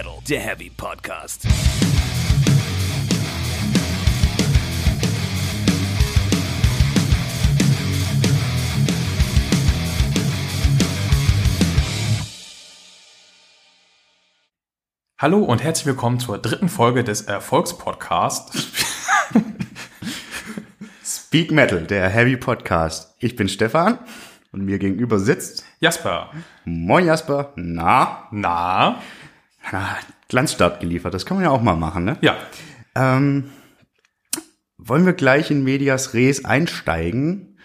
Metal, der Heavy Podcast. Hallo und herzlich willkommen zur dritten Folge des Erfolgspodcasts. Speak Metal, der Heavy Podcast. Ich bin Stefan und mir gegenüber sitzt Jasper. Moin Jasper. Na, Na? Na Glanzstart geliefert. Das kann man ja auch mal machen, ne? Ja. Ähm, wollen wir gleich in Medias Res einsteigen?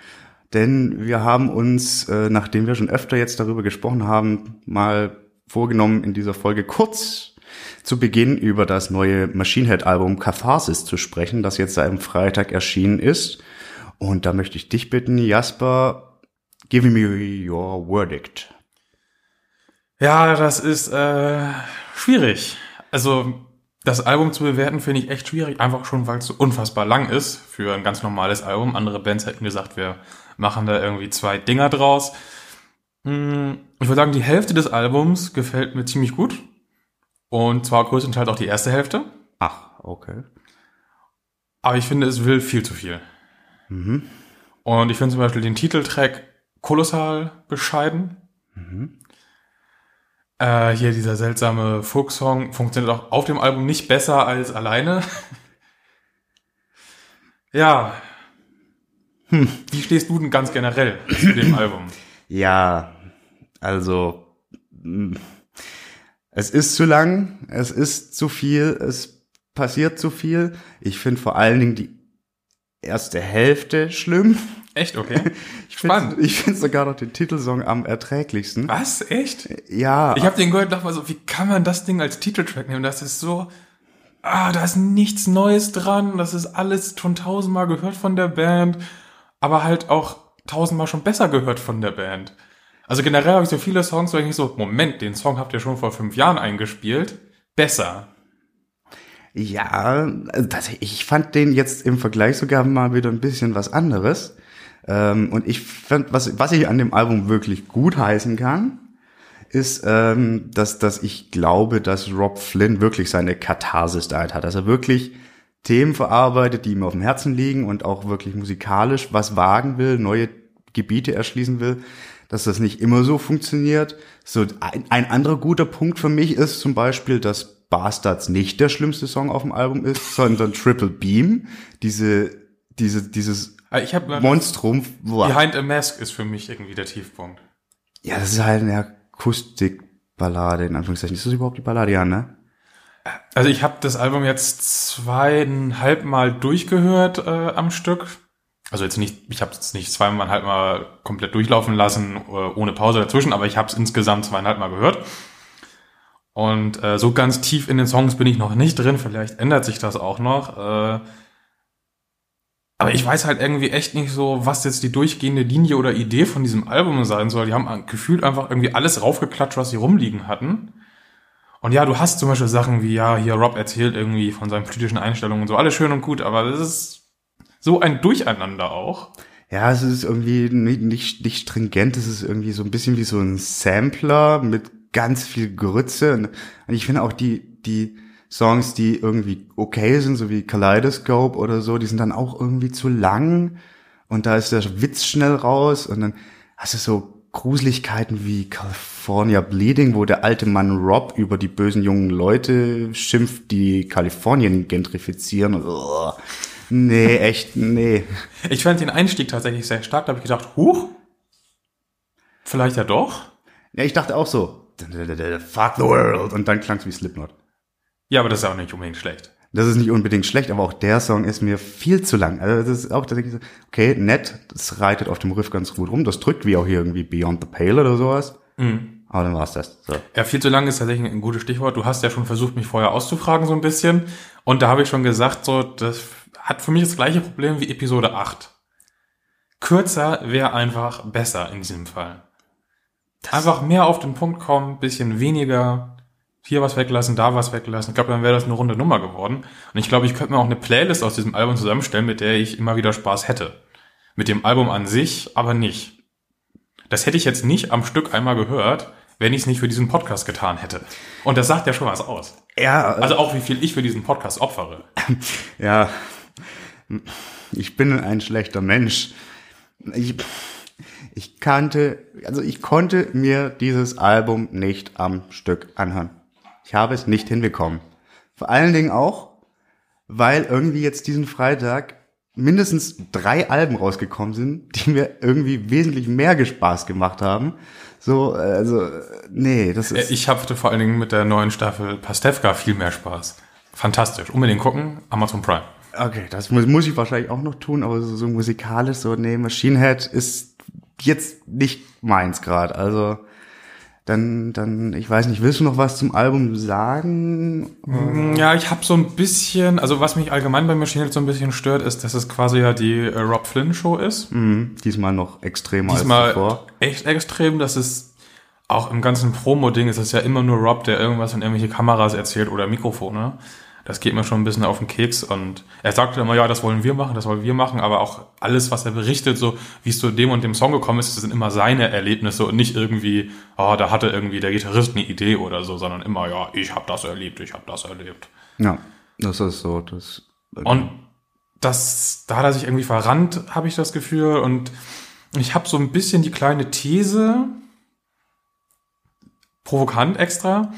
Denn wir haben uns, äh, nachdem wir schon öfter jetzt darüber gesprochen haben, mal vorgenommen, in dieser Folge kurz zu Beginn über das neue Machine Head Album Catharsis zu sprechen, das jetzt am Freitag erschienen ist. Und da möchte ich dich bitten, Jasper, give me your verdict. Ja, das ist äh, schwierig. Also das Album zu bewerten finde ich echt schwierig, einfach schon, weil es so unfassbar lang ist für ein ganz normales Album. Andere Bands hätten gesagt, wir machen da irgendwie zwei Dinger draus. Hm, Ich würde sagen, die Hälfte des Albums gefällt mir ziemlich gut. Und zwar größtenteils auch die erste Hälfte. Ach, okay. Aber ich finde, es will viel zu viel. Und ich finde zum Beispiel den Titeltrack kolossal bescheiden. Äh, hier dieser seltsame Folksong funktioniert auch auf dem Album nicht besser als alleine. ja. Wie stehst du denn ganz generell zu dem Album? Ja, also mh, es ist zu lang, es ist zu viel, es passiert zu viel. Ich finde vor allen Dingen die erste Hälfte schlimm. Echt, okay? Ich Spannend. finde ich find sogar noch den Titelsong am erträglichsten. Was? Echt? Ja, Ich habe den gehört und dachte mal so, wie kann man das Ding als Titeltrack nehmen? Das ist so, ah, da ist nichts Neues dran. Das ist alles schon tausendmal gehört von der Band, aber halt auch tausendmal schon besser gehört von der Band. Also generell habe ich so viele Songs, wo ich nicht so, Moment, den Song habt ihr schon vor fünf Jahren eingespielt. Besser. ja, das, ich fand den jetzt im Vergleich sogar mal wieder ein bisschen was anderes. Ähm, und ich fand, was, was ich an dem Album wirklich gut heißen kann, ist, ähm, dass, dass ich glaube, dass Rob Flynn wirklich seine Katharsis da hat. Dass er wirklich Themen verarbeitet, die ihm auf dem Herzen liegen und auch wirklich musikalisch was wagen will, neue Gebiete erschließen will, dass das nicht immer so funktioniert. So ein, ein anderer guter Punkt für mich ist zum Beispiel, dass Bastards nicht der schlimmste Song auf dem Album ist, sondern Triple Beam, diese, diese, dieses Ich habe Monstrum. Boah. Behind a Mask ist für mich irgendwie der Tiefpunkt. Ja, das ist halt eine Akustikballade, in Anführungszeichen. Ist das überhaupt die Ballade? Ja, ne? Also ich habe das Album jetzt zweieinhalb Mal durchgehört äh, am Stück. Also jetzt nicht, ich habe es nicht zweieinhalb Mal komplett durchlaufen lassen, äh, ohne Pause dazwischen, aber ich habe es insgesamt zweieinhalb Mal gehört. Und äh, so ganz tief in den Songs bin ich noch nicht drin. Vielleicht ändert sich das auch noch. Äh, aber ich weiß halt irgendwie echt nicht so, was jetzt die durchgehende Linie oder Idee von diesem Album sein soll. Die haben gefühlt einfach irgendwie alles raufgeklatscht, was sie rumliegen hatten. Und ja, du hast zum Beispiel Sachen wie, ja, hier Rob erzählt irgendwie von seinen politischen Einstellungen und so, alles schön und gut, aber das ist so ein Durcheinander auch. Ja, es ist irgendwie nicht, nicht, nicht stringent. Es ist irgendwie so ein bisschen wie so ein Sampler mit ganz viel Grütze. Und ich finde auch die, die Songs, die irgendwie okay sind, so wie Kaleidoscope oder so, die sind dann auch irgendwie zu lang. Und da ist der Witz schnell raus. Und dann hast du so Gruseligkeiten wie California Bleeding, wo der alte Mann Rob über die bösen jungen Leute schimpft, die Kalifornien gentrifizieren. Und, oh, nee, echt, nee. Ich fand den Einstieg tatsächlich sehr stark, da habe ich gedacht, huch, vielleicht ja doch. Ja, ich dachte auch so, fuck the world. Und dann klang es wie Slipknot. Ja, aber das ist auch nicht unbedingt schlecht. Das ist nicht unbedingt schlecht, aber auch der Song ist mir viel zu lang. Also das ist auch tatsächlich so, okay, nett, das reitet auf dem Riff ganz gut rum, das drückt wie auch hier irgendwie Beyond the Pale oder sowas. Aber dann war's das. So. Ja, viel zu lang ist tatsächlich ein gutes Stichwort. Du hast ja schon versucht, mich vorher auszufragen so ein bisschen. Und da habe ich schon gesagt, so, das hat für mich das gleiche Problem wie Episode 8. Kürzer wäre einfach besser in diesem Fall. einfach mehr auf den Punkt kommen, bisschen weniger, hier was weglassen, da was weglassen. Ich glaube, dann wäre das eine runde Nummer geworden. Und ich glaube, ich könnte mir auch eine Playlist aus diesem Album zusammenstellen, mit der ich immer wieder Spaß hätte. Mit dem Album an sich aber nicht. Das hätte ich jetzt nicht am Stück einmal gehört, wenn ich es nicht für diesen Podcast getan hätte. Und das sagt ja schon was aus. Ja, Also auch, wie viel ich für diesen Podcast opfere. ja. Ich bin ein schlechter Mensch. Ich, ich kannte, also ich konnte mir dieses Album nicht am Stück anhören. Ich habe es nicht hinbekommen. Vor allen Dingen auch, weil irgendwie jetzt diesen Freitag mindestens drei Alben rausgekommen sind, die mir irgendwie wesentlich mehr Spaß gemacht haben. So, also, nee, das Äh, ist. Ich hatte vor allen Dingen mit der neuen Staffel Pastewka viel mehr Spaß. Fantastisch. Unbedingt gucken, Amazon Prime. Okay, das muss, muss ich wahrscheinlich auch noch tun, aber so, so musikalisch, so, nee, Machine Head ist jetzt nicht meins gerade. Also, dann, dann, ich weiß nicht, willst du noch was zum Album sagen? Ja, ich habe so ein bisschen, also was mich allgemein bei Machine Head so ein bisschen stört, ist, dass es quasi ja die äh, Rob Flynn Show ist. Hm, diesmal noch extremer als Diesmal zuvor. echt extrem, dass es auch im ganzen Promo-Ding ist es ja immer nur Rob, der irgendwas in irgendwelche Kameras erzählt oder Mikrofone. Das geht mir schon ein bisschen auf den Keks und er sagt immer, ja, das wollen wir machen, das wollen wir machen, aber auch alles, was er berichtet, so wie es zu dem und dem Song gekommen ist, das sind immer seine Erlebnisse und nicht irgendwie, oh, da hatte irgendwie der Gitarrist eine Idee oder so, sondern immer, ja, ich habe das erlebt, ich habe das erlebt. Ja, das ist so, das. Und das, da hat er sich irgendwie verrannt, habe ich das Gefühl. Und ich habe so ein bisschen die kleine These, provokant extra,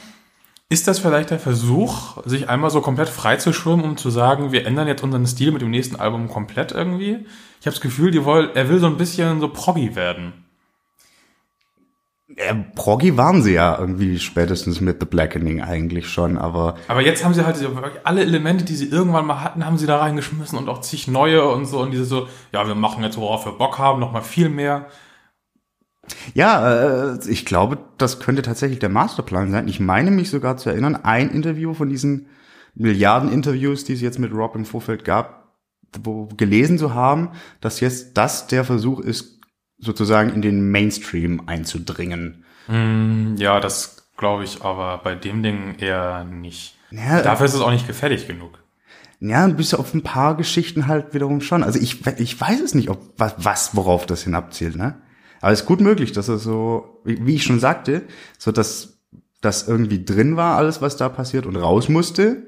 ist das vielleicht der Versuch, sich einmal so komplett freizuschwimmen, um zu sagen, wir ändern jetzt unseren Stil mit dem nächsten Album komplett irgendwie? Ich habe das Gefühl, die wollen, er will so ein bisschen so proggy werden. äh, Proggy waren sie ja irgendwie spätestens mit The Blackening eigentlich schon, aber Aber jetzt haben sie halt alle Elemente, die sie irgendwann mal hatten, haben sie da reingeschmissen und auch zig neue und so. Und diese so, ja, wir machen jetzt, worauf wir Bock haben, noch mal viel mehr. Ja, äh, ich glaube, das könnte tatsächlich der Masterplan sein. Ich meine mich sogar zu erinnern, ein Interview von diesen Milliarden Interviews, die es jetzt mit Rob im Vorfeld gab, wo gelesen zu haben, dass jetzt das der Versuch ist, sozusagen in den Mainstream einzudringen. Ja, das glaube ich aber bei dem Ding eher nicht. Ja, Dafür ist es auch nicht gefällig genug. Ja, bis auf ein paar Geschichten halt wiederum schon. Also ich, ich weiß es nicht, ob was, was worauf das hinabzielt, ne? Aber es ist gut möglich, dass es so, wie wie ich schon sagte, so dass das irgendwie drin war, alles, was da passiert und raus musste,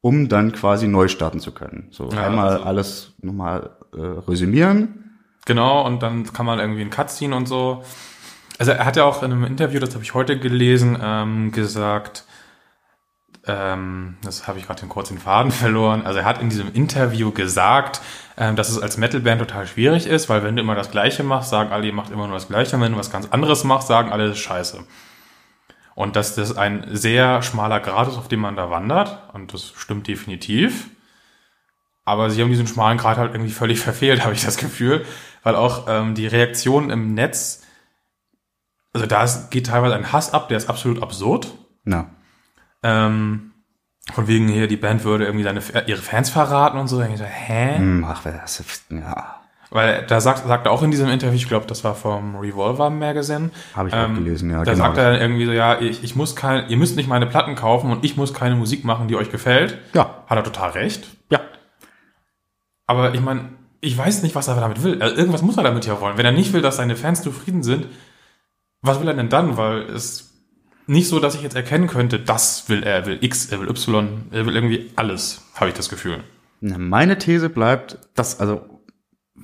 um dann quasi neu starten zu können. So Ja, einmal also- alles nochmal äh, resümieren. Genau, und dann kann man irgendwie einen Cut ziehen und so. Also er hat ja auch in einem Interview, das habe ich heute gelesen, ähm, gesagt, ähm, das habe ich gerade den kurzen Faden verloren. Also er hat in diesem Interview gesagt, ähm, dass es als Metalband total schwierig ist, weil wenn du immer das Gleiche machst, sagen alle, ihr macht immer nur das Gleiche. Und wenn du was ganz anderes machst, sagen alle, das ist scheiße. Und dass das ein sehr schmaler Grad ist, auf dem man da wandert. Und das stimmt definitiv. Aber sie haben diesen schmalen Grad halt irgendwie völlig verfehlt, habe ich das Gefühl. Weil auch ähm, die Reaktionen im Netz, also da geht teilweise ein Hass ab, der ist absolut absurd. Na, Ähm, von wegen hier, die Band würde irgendwie seine, ihre Fans verraten und so. Denk ich so, hä? hm, ach, wer das ja, Weil da sagt, sagt er auch in diesem Interview, ich glaube, das war vom Revolver Magazine. Habe ich auch gelesen, ja, Da genau. sagt er dann irgendwie so, ja, ich, ich muss kein, ihr müsst nicht meine Platten kaufen und ich muss keine Musik machen, die euch gefällt. ja, Hat er total recht. ja. Aber ich meine, ich weiß nicht, was er damit will. Also irgendwas muss er damit ja wollen. Wenn er nicht will, dass seine Fans zufrieden sind, was will er denn dann? Weil es nicht so, dass ich jetzt erkennen könnte, das will er, er will X, er will Y, er will irgendwie alles, habe ich das Gefühl. Meine These bleibt, dass, also,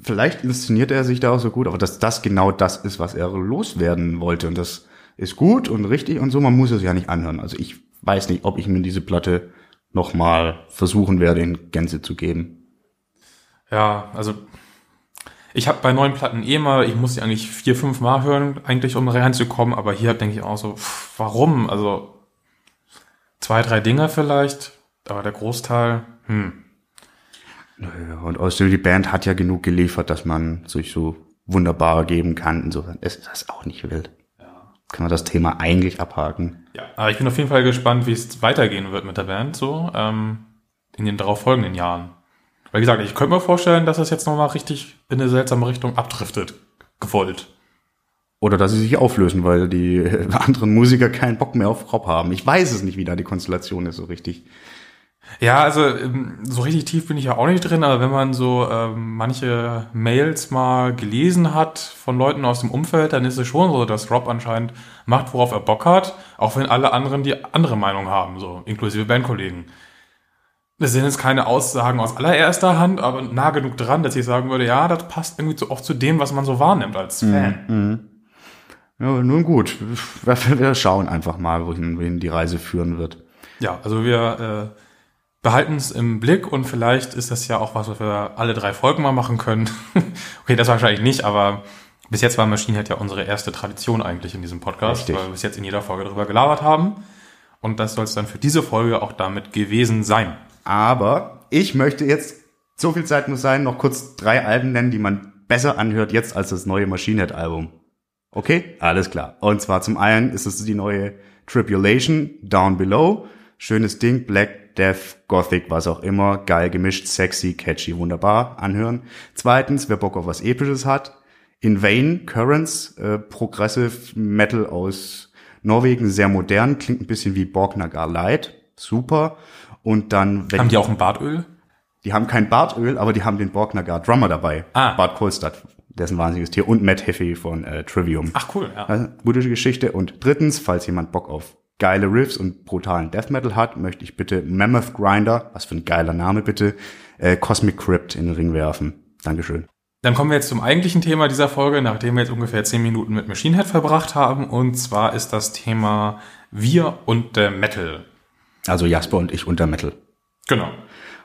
vielleicht inszeniert er sich da auch so gut, aber dass das genau das ist, was er loswerden wollte. Und das ist gut und richtig und so, man muss es ja nicht anhören. Also ich weiß nicht, ob ich mir diese Platte nochmal versuchen werde, in Gänze zu geben. Ja, also ich habe bei neuen Platten eh mal, ich muss die eigentlich vier, fünf Mal hören, eigentlich um reinzukommen, aber hier denke ich auch so, pff, warum? Also zwei, drei Dinger vielleicht, aber der Großteil, hm. Ja, Und außerdem, die Band hat ja genug geliefert, dass man sich so wunderbar geben kann. Insofern ist das auch nicht wild. Kann man das Thema eigentlich abhaken. Ja, aber ich bin auf jeden Fall gespannt, wie es weitergehen wird mit der Band so ähm, in den darauf folgenden Jahren. Weil wie gesagt, ich könnte mir vorstellen, dass es jetzt nochmal richtig in eine seltsame Richtung abdriftet. Gewollt. Oder dass sie sich auflösen, weil die anderen Musiker keinen Bock mehr auf Rob haben. Ich weiß es nicht, wie da die Konstellation ist so richtig. Ja, also ähm, so richtig tief bin ich ja auch nicht drin, aber wenn man so ähm, manche Mails mal gelesen hat von Leuten aus dem Umfeld, dann ist es schon so, dass Rob anscheinend macht, worauf er Bock hat, auch wenn alle anderen die andere Meinung haben, so inklusive Bandkollegen. Das sind jetzt keine Aussagen aus allererster Hand, aber nah genug dran, dass ich sagen würde, ja, das passt irgendwie so auch zu dem, was man so wahrnimmt als Fan. Ja, nun gut. Wir, wir schauen einfach mal, wohin, wohin die Reise führen wird. Ja, also wir äh, behalten es im Blick und vielleicht ist das ja auch was, was wir alle drei Folgen mal machen können. okay, das wahrscheinlich nicht, aber bis jetzt war Machine Head ja unsere erste Tradition eigentlich in diesem Podcast, Richtig. weil wir bis jetzt in jeder Folge darüber gelabert haben. Und das soll es dann für diese Folge auch damit gewesen sein. Aber ich möchte jetzt, so viel Zeit muss sein, noch kurz drei Alben nennen, die man besser anhört jetzt als das neue Machine Head Album. Okay? Alles klar. Und zwar zum einen ist es die neue Tribulation, Down Below. Schönes Ding, Black, Death, Gothic, was auch immer. Geil gemischt, sexy, catchy, wunderbar. Anhören. Zweitens, wer Bock auf was Episches hat. In Vain, Currents, äh, Progressive Metal aus Norwegen, sehr modern, klingt ein bisschen wie Borgnagar Light. Super. Und dann, wenn Haben die auch ein Bartöl? die haben kein Bartöl, aber die haben den Borgnagar Drummer dabei. Ah. Bart Kolstadt, der ist ein wahnsinniges Tier. Und Matt Heffy von äh, Trivium. Ach cool, ja. Also, gute Geschichte. Und drittens, falls jemand Bock auf geile Riffs und brutalen Death Metal hat, möchte ich bitte Mammoth Grinder, was für ein geiler Name bitte, äh, Cosmic Crypt in den Ring werfen. Dankeschön. Dann kommen wir jetzt zum eigentlichen Thema dieser Folge, nachdem wir jetzt ungefähr zehn Minuten mit Machine Head verbracht haben. Und zwar ist das Thema Wir und der Metal. Also Jasper und ich unter Metal. Genau.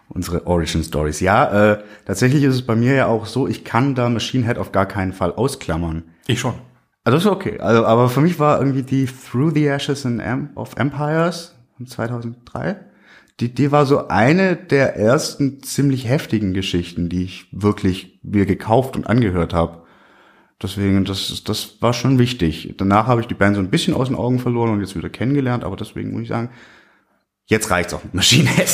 Unsere Origin Stories. Ja, äh, tatsächlich ist es bei mir ja auch so, ich kann da Machine Head auf gar keinen Fall ausklammern. Ich schon. Also das ist okay. Also, aber für mich war irgendwie die Through the Ashes of Empires von 2003. Die, die war so eine der ersten ziemlich heftigen Geschichten, die ich wirklich mir gekauft und angehört habe. Deswegen, das, das war schon wichtig. Danach habe ich die Band so ein bisschen aus den Augen verloren und jetzt wieder kennengelernt, aber deswegen muss ich sagen, jetzt reicht's auch mit Machine Head.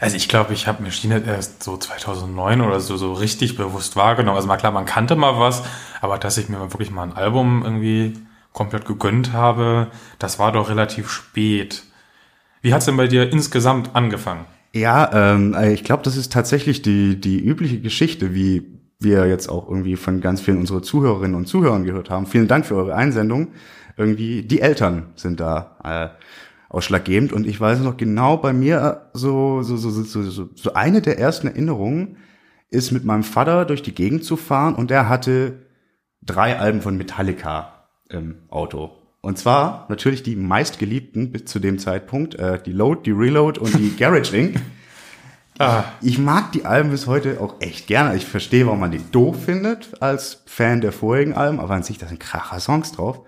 Also ich glaube, ich habe Machine erst so 2009 oder so, so richtig bewusst wahrgenommen. Also mal klar, man kannte mal was, aber dass ich mir wirklich mal ein Album irgendwie komplett gegönnt habe, das war doch relativ spät. Wie hat's denn bei dir insgesamt angefangen? Ja, ähm, ich glaube, das ist tatsächlich die, die übliche Geschichte, wie wir jetzt auch irgendwie von ganz vielen unserer Zuhörerinnen und Zuhörern gehört haben. Vielen Dank für eure Einsendung. Irgendwie die Eltern sind da äh, ausschlaggebend und ich weiß noch genau bei mir so so so so so, so eine der ersten Erinnerungen ist mit meinem Vater durch die Gegend zu fahren und der hatte drei Alben von Metallica im Auto. Und zwar natürlich die meistgeliebten bis zu dem Zeitpunkt, äh, die Load, die Reload und die Garage Inc. Ah, Ich mag die Alben bis heute auch echt gerne. Ich verstehe, warum man die doof findet als Fan der vorigen Alben, aber an sich, da sind kracher Songs drauf.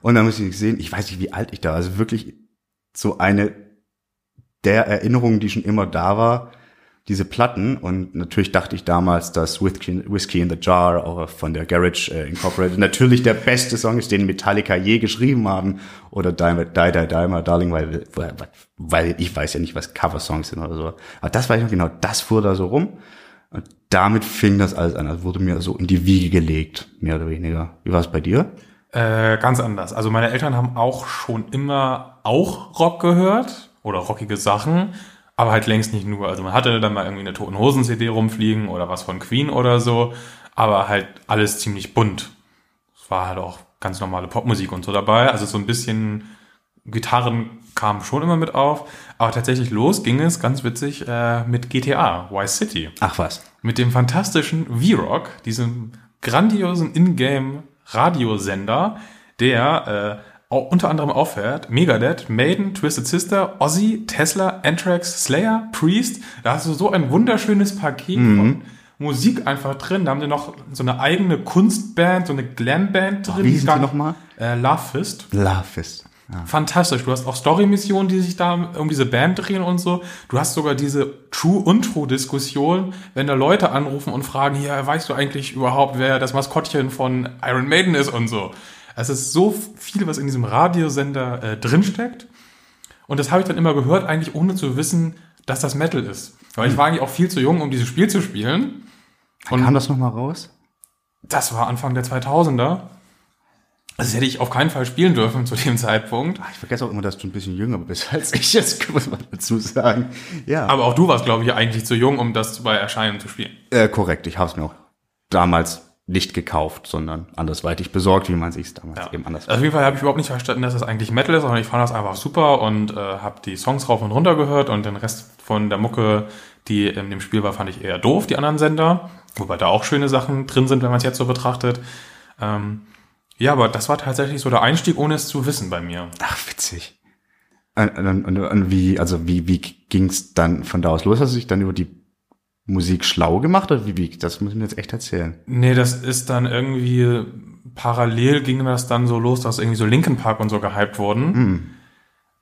Und dann muss ich sehen, ich weiß nicht, wie alt ich da, also wirklich so eine der Erinnerungen, die schon immer da war, diese Platten. Und natürlich dachte ich damals, dass Whiskey, in the Jar auch von der Garage äh, Incorporated natürlich der beste Song ist, den Metallica je geschrieben haben. Oder Die, Die, Die, Die, My Darling, weil, weil, weil ich weiß ja nicht, was Cover-Songs sind oder so. Aber das weiß ich noch genau, das fuhr da so rum. Und damit fing das alles an. Das wurde mir so in die Wiege gelegt, mehr oder weniger. Wie war es bei dir? Äh, ganz anders. Also meine Eltern haben auch schon immer auch Rock gehört oder rockige Sachen, aber halt längst nicht nur. Also man hatte dann mal irgendwie eine Toten Hosen CD rumfliegen oder was von Queen oder so, aber halt alles ziemlich bunt. Es war halt auch ganz normale Popmusik und so dabei. Also so ein bisschen Gitarren kamen schon immer mit auf, aber tatsächlich los ging es ganz witzig äh, mit GTA, Vice City Ach was. mit dem fantastischen V-Rock, diesem grandiosen Ingame-Radiosender, der äh, unter anderem auffährt Megadeth, Maiden, Twisted Sister, Ozzy, Tesla, Anthrax, Slayer, Priest. Da hast du so ein wunderschönes Paket von Musik einfach drin. Da haben sie noch so eine eigene Kunstband, so eine Glam-Band drin. wie hießen die nochmal? Äh, Love Fist. Love Fist. Ja. Fantastisch. Du hast auch Story-Missionen, die sich da um diese Band drehen und so. Du hast sogar diese True-und-True-Diskussion, wenn da Leute anrufen und fragen, hier, weißt du eigentlich überhaupt, wer das Maskottchen von Iron Maiden ist und so. Es ist so viel, was in diesem Radiosender äh, drinsteckt. Und das habe ich dann immer gehört, eigentlich ohne zu wissen, dass das Metal ist. Weil ich war eigentlich auch viel zu jung, um dieses Spiel zu spielen. Und Kam das nochmal raus? das war Anfang der 2000er. Das hätte ich auf keinen Fall spielen dürfen zu dem Zeitpunkt. Ich vergesse auch immer, dass du ein bisschen jünger bist als ich jetzt, muss man dazu sagen. Ja, Aber auch du warst, glaube ich, eigentlich zu jung, um das bei Erscheinen zu spielen. äh, korrekt. Ich habe es mir auch damals nicht gekauft, sondern andersweitig besorgt, wie man sich damals Ja. eben anders Also auf jeden Fall habe ich überhaupt nicht verstanden, dass das eigentlich Metal ist, sondern ich fand das einfach super und äh, habe die Songs rauf und runter gehört und den Rest von der Mucke, die in dem Spiel war, fand ich eher doof, die anderen Sender. Wobei da auch schöne Sachen drin sind, wenn man es jetzt so betrachtet. Ähm, ja, aber das war tatsächlich so der Einstieg, ohne es zu wissen bei mir. Ach, witzig. Und, und, und, wie, also wie, wie ging's dann von da aus los? Hast du dich dann über die Musik schlau gemacht oder wie, wie? Das muss ich mir jetzt echt erzählen. Nee, das ist dann irgendwie parallel ging das dann so los, dass irgendwie so Linkin Park und so gehypt wurden.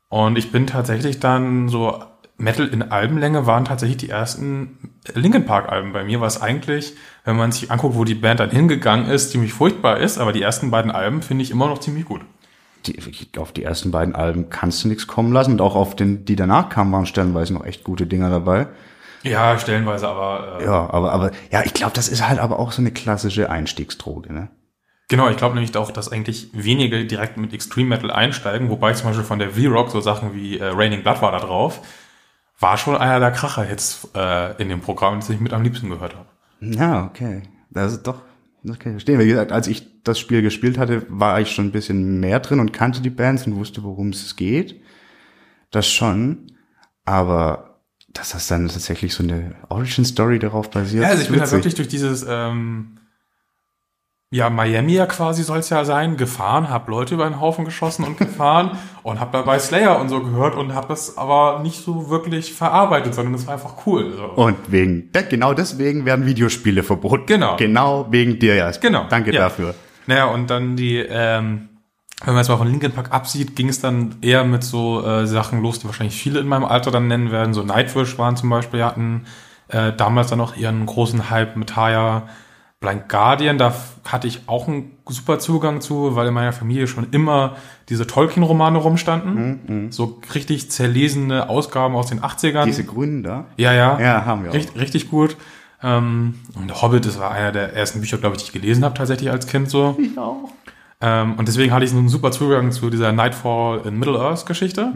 Und ich bin tatsächlich dann so Metal in Albenlänge waren tatsächlich die ersten Linkin Park Alben bei mir, was eigentlich, wenn man sich anguckt, wo die Band dann hingegangen ist, ziemlich furchtbar ist, aber die ersten beiden Alben finde ich immer noch ziemlich gut. Die, auf die ersten beiden Alben kannst du nichts kommen lassen und auch auf den, die danach kamen, waren stellenweise noch echt gute Dinger dabei. Ja, stellenweise, aber äh, Ja, aber, aber, ja, ich glaube, das ist halt aber auch so eine klassische Einstiegsdroge, ne? Genau, ich glaube nämlich auch, dass eigentlich wenige direkt mit Extreme Metal einsteigen, wobei zum Beispiel von der V-Rock so Sachen wie äh, Raining Blood war da drauf, war schon einer der Kracher-Hits äh, in dem Programm, das ich mit am liebsten gehört habe. Ja, okay. Das ist doch, das kann ich verstehen. Wie gesagt, als ich das Spiel gespielt hatte, war ich schon ein bisschen mehr drin und kannte die Bands und wusste, worum es geht. Das schon. Aber dass das dann tatsächlich so eine Origin-Story darauf basiert. Ja, also ich bin halt witzig. wirklich durch dieses, ähm, ja, Miami ja quasi soll es ja sein, gefahren, hab Leute über den Haufen geschossen und gefahren und hab dabei Slayer und so gehört und hab das aber nicht so wirklich verarbeitet, sondern es war einfach cool. So. Und wegen, genau deswegen werden Videospiele verboten. Genau. Genau wegen dir, ja. Genau. Danke Ja. dafür. Naja, und dann die, ähm, wenn man jetzt mal von Linkin Park absieht, ging es dann eher mit so äh, Sachen los, die wahrscheinlich viele in meinem Alter dann nennen werden. So Nightwish waren zum Beispiel, die hatten äh, damals dann noch ihren großen Hype mit Taya. Blind Guardian, da hatte ich auch einen super Zugang zu, weil in meiner Familie schon immer diese Tolkien-Romane rumstanden. So richtig zerlesene Ausgaben aus den 80ern. Diese Grünen da. ja, ja. Ja, haben wir auch. Richtig, richtig gut. Ähm, und Hobbit, das war einer der ersten Bücher, glaube ich, die ich gelesen habe, tatsächlich als Kind so. Ich auch. Ähm, und deswegen hatte ich so einen super Zugang zu dieser Nightfall in Middle-earth Geschichte.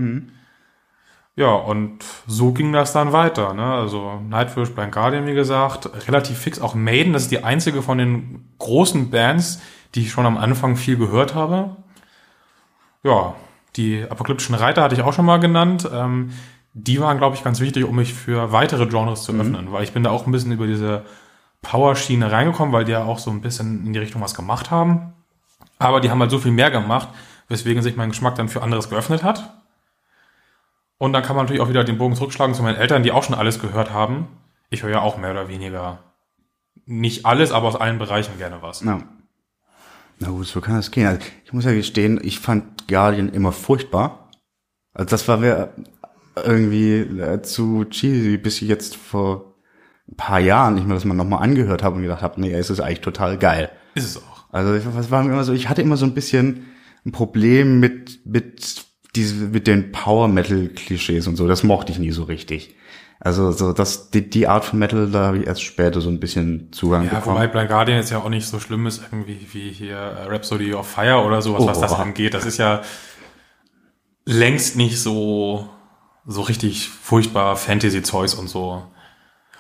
Ja, und so ging das dann weiter. Ne? Also Nightwish, Blind Guardian, wie gesagt, relativ fix. Auch Maiden, das ist die einzige von den großen Bands, die ich schon am Anfang viel gehört habe. Ja, die apokalyptischen Reiter hatte ich auch schon mal genannt. Ähm, die waren, glaube ich, ganz wichtig, um mich für weitere Genres zu öffnen, weil ich bin da auch ein bisschen über diese Power-Schiene reingekommen, weil die ja auch so ein bisschen in die Richtung was gemacht haben. Aber die haben halt so viel mehr gemacht, weswegen sich mein Geschmack dann für anderes geöffnet hat. Und dann kann man natürlich auch wieder den Bogen zurückschlagen zu meinen Eltern, die auch schon alles gehört haben. Ich höre ja auch mehr oder weniger nicht alles, aber aus allen Bereichen gerne was. Na. Na gut, so kann das gehen. Also ich muss ja gestehen, ich fand Guardian immer furchtbar. Also das war mir irgendwie äh, zu cheesy, bis ich jetzt vor ein paar Jahren nicht mehr das mal nochmal angehört habe und gedacht habe, nee, es ist eigentlich total geil. Ist es auch. Also ich, was war mir immer so, ich hatte immer so ein bisschen ein Problem mit mit diese mit den Power Metal Klischees und so, das mochte ich nie so richtig. Also so das die, die Art von Metal, da habe ich erst später so ein bisschen Zugang Ja, bekommen. wobei Blind Guardian jetzt ja auch nicht so schlimm ist, irgendwie wie hier äh, Rhapsody of Fire oder sowas, was Oh. das angeht. Das ist ja längst nicht so, so richtig furchtbar Fantasy-Zeugs und so.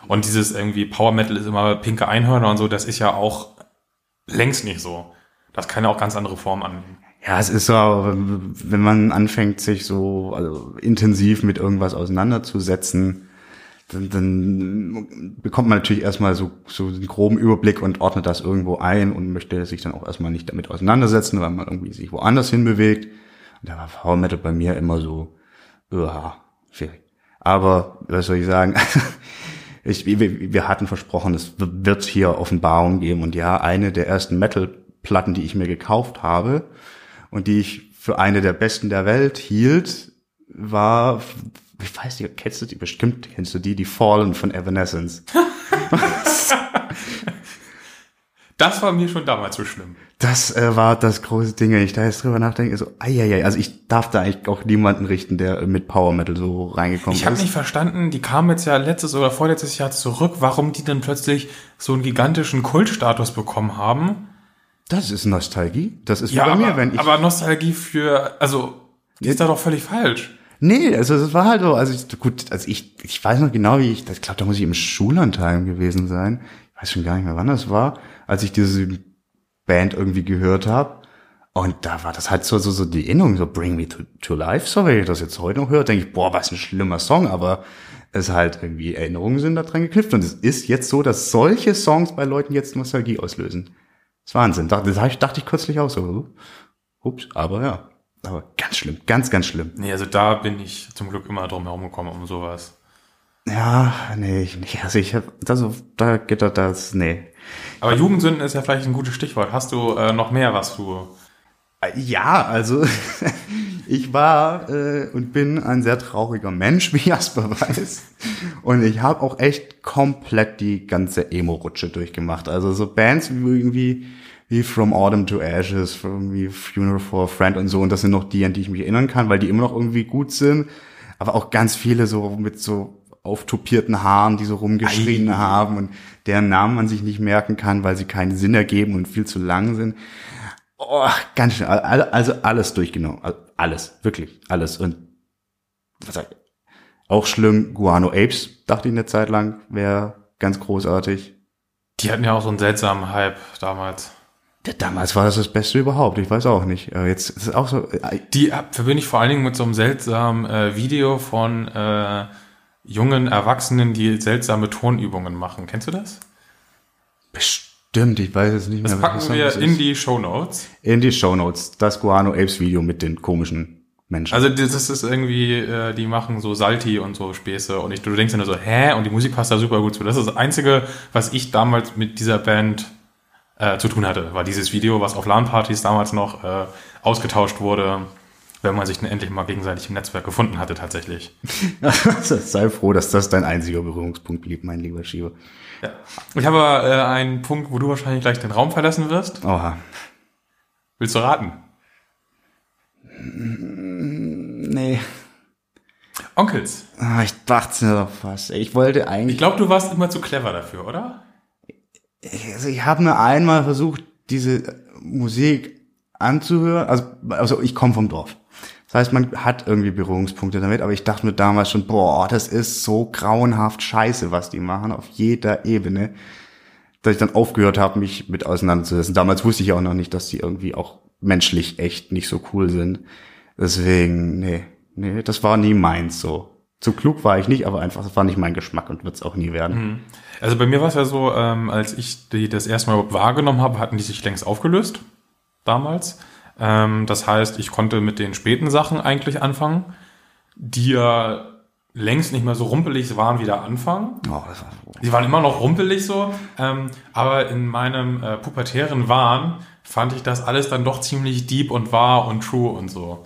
Und dieses irgendwie Power Metal ist immer pinke Einhörner und so, das ist ja auch längst nicht so. Das kann ja auch ganz andere Formen annehmen. Ja, es ist so, wenn man anfängt, sich so also intensiv mit irgendwas auseinanderzusetzen, dann, dann bekommt man natürlich erstmal so, so einen groben Überblick und ordnet das irgendwo ein und möchte sich dann auch erstmal nicht damit auseinandersetzen, weil man irgendwie sich woanders hinbewegt. Und da war Power Metal bei mir immer so, ja, schwierig. Aber, was soll ich sagen? Ich, wir, wir hatten versprochen, es wird hier Offenbarung geben. Und ja, eine der ersten Metal-Platten, die ich mir gekauft habe und die ich für eine der besten der Welt hielt, war, ich weiß nicht, kennst du die? Bestimmt kennst du die, die Fallen von Evanescence. Das war mir schon damals so schlimm. Das äh, war das große Ding, wenn ich da jetzt drüber nachdenke, so, eieiei, also ich darf da eigentlich auch niemanden richten, der mit Power Metal so reingekommen Ich habe ist. nicht verstanden, die kamen jetzt ja letztes oder vorletztes Jahr zurück, warum die dann plötzlich so einen gigantischen Kultstatus bekommen haben. Das ist Nostalgie. Das ist Ja, bei aber, mir, wenn ich. aber Nostalgie für, also, die ist da doch völlig falsch. Nee, also es war halt so, also ich, gut, also ich, ich weiß noch genau, wie ich, ich glaube, da muss ich im Schullandheim gewesen sein. Ich weiß schon gar nicht mehr, wann das war, als ich diese Band irgendwie gehört habe. Und da war das halt so, so, so die Erinnerung, so Bring Me to, to Life. So, wenn ich das jetzt heute noch höre, denke ich, boah, was ein schlimmer Song, aber es halt irgendwie Erinnerungen sind da dran geknüpft. Und es ist jetzt so, dass solche Songs bei Leuten jetzt Nostalgie auslösen. Das ist Wahnsinn. Das dachte ich kürzlich auch so. Ups, aber ja. Aber ganz schlimm, ganz, ganz schlimm. Nee, also da bin ich zum Glück immer drum herum gekommen um sowas. Ja, nee, ich nicht. Also ich hab, also da geht das, das, nee. Aber Jugendsünden ist ja vielleicht ein gutes Stichwort. Hast du äh, noch mehr, was du... Ja, also ich war äh, und bin ein sehr trauriger Mensch, wie Jasper weiß. Und ich habe auch echt komplett die ganze Emo-Rutsche durchgemacht. Also so Bands wie irgendwie wie From Autumn to Ashes, from wie Funeral for a Friend und so. Und das sind noch die, an die ich mich erinnern kann, weil die immer noch irgendwie gut sind. Aber auch ganz viele so mit so auftopierten Haaren, die so rumgeschrien Ei. haben und deren Namen man sich nicht merken kann, weil sie keinen Sinn ergeben und viel zu lang sind. Oh, ganz schön. Al- Also alles durchgenommen. Al- Alles, wirklich, alles. Und was sag ich? Auch schlimm, Guano Apes, dachte ich eine Zeit lang, wäre ganz großartig. Die hatten ja auch so einen seltsamen Hype damals. Ja, damals war das das Beste überhaupt, ich weiß auch nicht. Aber jetzt ist es auch so, äh, Die äh, verbinde ich vor allen Dingen mit so einem seltsamen äh, Video von äh, jungen Erwachsenen, die seltsame Tonübungen machen. Kennst du das? bestimmt, ich weiß jetzt nicht Das mehr. packen was wir das in ist. die Show Notes. in die Shownotes. Das Guano Apes Video mit den komischen Menschen. Also das ist irgendwie, äh, die machen so Salti und so Späße und ich, du denkst nur so, hä? Und die Musik passt da super gut zu. Das ist das Einzige, was ich damals mit dieser Band äh, zu tun hatte, war dieses Video, was auf LAN-Partys damals noch äh, ausgetauscht wurde, wenn man sich dann endlich mal gegenseitig im Netzwerk gefunden hatte tatsächlich. Sei froh, dass das dein einziger Berührungspunkt blieb, mein lieber Schieber. Ja. Ich habe äh, einen Punkt, wo du wahrscheinlich gleich den Raum verlassen wirst. Oha. Willst du raten? Nee. Onkels. Ah, ich dachte mir doch fast. Ich wollte eigentlich. Ich glaube, du warst immer zu clever dafür, oder? also ich habe nur einmal versucht, diese Musik anzuhören. Also, also ich komme vom Dorf. Das heißt, man hat irgendwie Berührungspunkte damit, aber ich dachte mir damals schon, boah, das ist so grauenhaft scheiße, was die machen, auf jeder Ebene, dass ich dann aufgehört habe, mich mit auseinanderzusetzen. Damals wusste ich auch noch nicht, dass die irgendwie auch menschlich echt nicht so cool sind. Deswegen, nee, nee, das war nie meins so. Zu klug war ich nicht, aber einfach, das war nicht mein Geschmack und wird es auch nie werden. Also bei mir war es ja so, ähm, als ich die das erste Mal wahrgenommen habe, hatten die sich längst aufgelöst damals. Ähm, das heißt, ich konnte mit den späten Sachen eigentlich anfangen, die ja längst nicht mehr so rumpelig waren wie der Anfang. Oh, war, Die waren immer noch rumpelig so, ähm, aber in meinem äh, pubertären Wahn fand ich das alles dann doch ziemlich deep und wahr und true und so.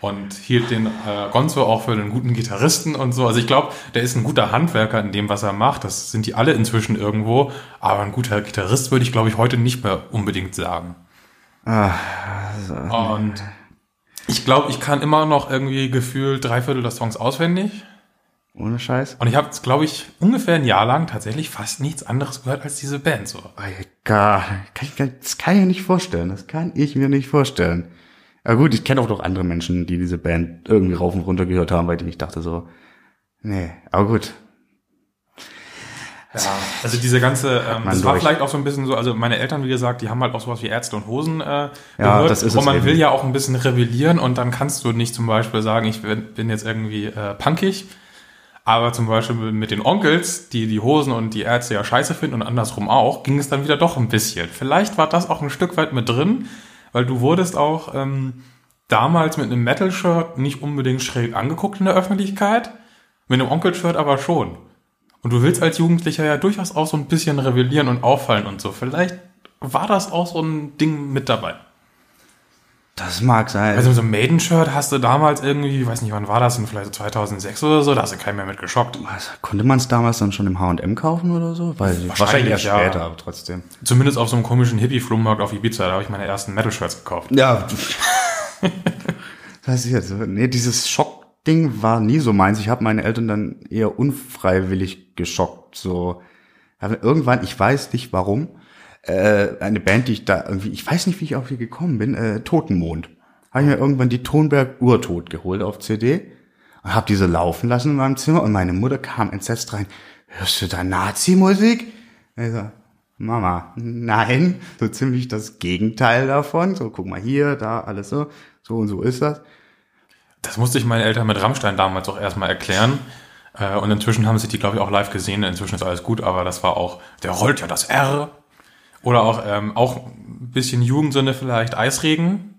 Und hielt den äh, Gonzo auch für einen guten Gitarristen und so. Also ich glaube, der ist ein guter Handwerker in dem, was er macht. Das sind die alle inzwischen irgendwo. Aber ein guter Gitarrist würde ich, glaube ich, heute nicht mehr unbedingt sagen. Und ich glaube, ich kann immer noch irgendwie gefühlt drei Viertel der Songs auswendig. ohne Scheiß. Und ich habe, glaube ich, ungefähr ein Jahr lang tatsächlich fast nichts anderes gehört als diese Band. So. Gar, kann ich, das kann ich mir nicht vorstellen. Das kann ich mir nicht vorstellen. Ja gut, ich kenne auch noch andere Menschen, die diese Band irgendwie rauf und runter gehört haben, weil ich dachte so, nee, aber gut. Ja, also diese ganze, ähm, das war durch. vielleicht auch so ein bisschen so, also meine Eltern, wie gesagt, die haben halt auch sowas wie Ärzte und Hosen äh, Ja, das ist und man eben. will ja auch ein bisschen rebellieren und dann kannst du nicht zum Beispiel sagen, ich bin, bin jetzt irgendwie äh, punkig, aber zum Beispiel mit den Onkels, die die Hosen und die Ärzte ja scheiße finden und andersrum auch, ging es dann wieder doch ein bisschen. Vielleicht war das auch ein Stück weit mit drin, weil du wurdest auch ähm, damals mit einem Metal-Shirt nicht unbedingt schräg angeguckt in der Öffentlichkeit, mit einem Onkel-Shirt aber schon. Und du willst als Jugendlicher ja durchaus auch so ein bisschen rebellieren und auffallen und so. Vielleicht war das auch so ein Ding mit dabei. Das mag sein. Also so ein Maiden-Shirt hast du damals irgendwie, ich weiß nicht, wann war das denn, vielleicht so 2006 oder so, da hast du keinen mehr mit geschockt. Was, konnte man es damals dann schon im H&M kaufen oder so? Weil Wahrscheinlich, wahrscheinlich ja. später, aber trotzdem. Zumindest auf so einem komischen Hippie-Flohmarkt auf Ibiza, da habe ich meine ersten Metal-Shirts gekauft. Ja. das heißt jetzt, nee, dieses Schockding war nie so meins. Ich habe meine Eltern dann eher unfreiwillig geschockt. So aber irgendwann, ich weiß nicht warum, äh, eine Band, die ich da irgendwie, ich weiß nicht, wie ich auf die gekommen bin, äh, Totenmond. Habe ich mir irgendwann die Tonberg Urtod geholt auf CD und habe diese laufen lassen in meinem Zimmer und meine Mutter kam entsetzt rein. Hörst du da Nazi-Musik? So, Mama, nein, so ziemlich das Gegenteil davon. So, guck mal hier, da, alles so, so und so ist das. Das musste ich meinen Eltern mit Rammstein damals auch erstmal erklären. Äh, Und inzwischen haben sie die, glaube ich, auch live gesehen. Inzwischen ist alles gut, aber das war auch, der rollt ja das R. Oder auch, ähm, auch ein bisschen Jugendsünde vielleicht, Eisregen.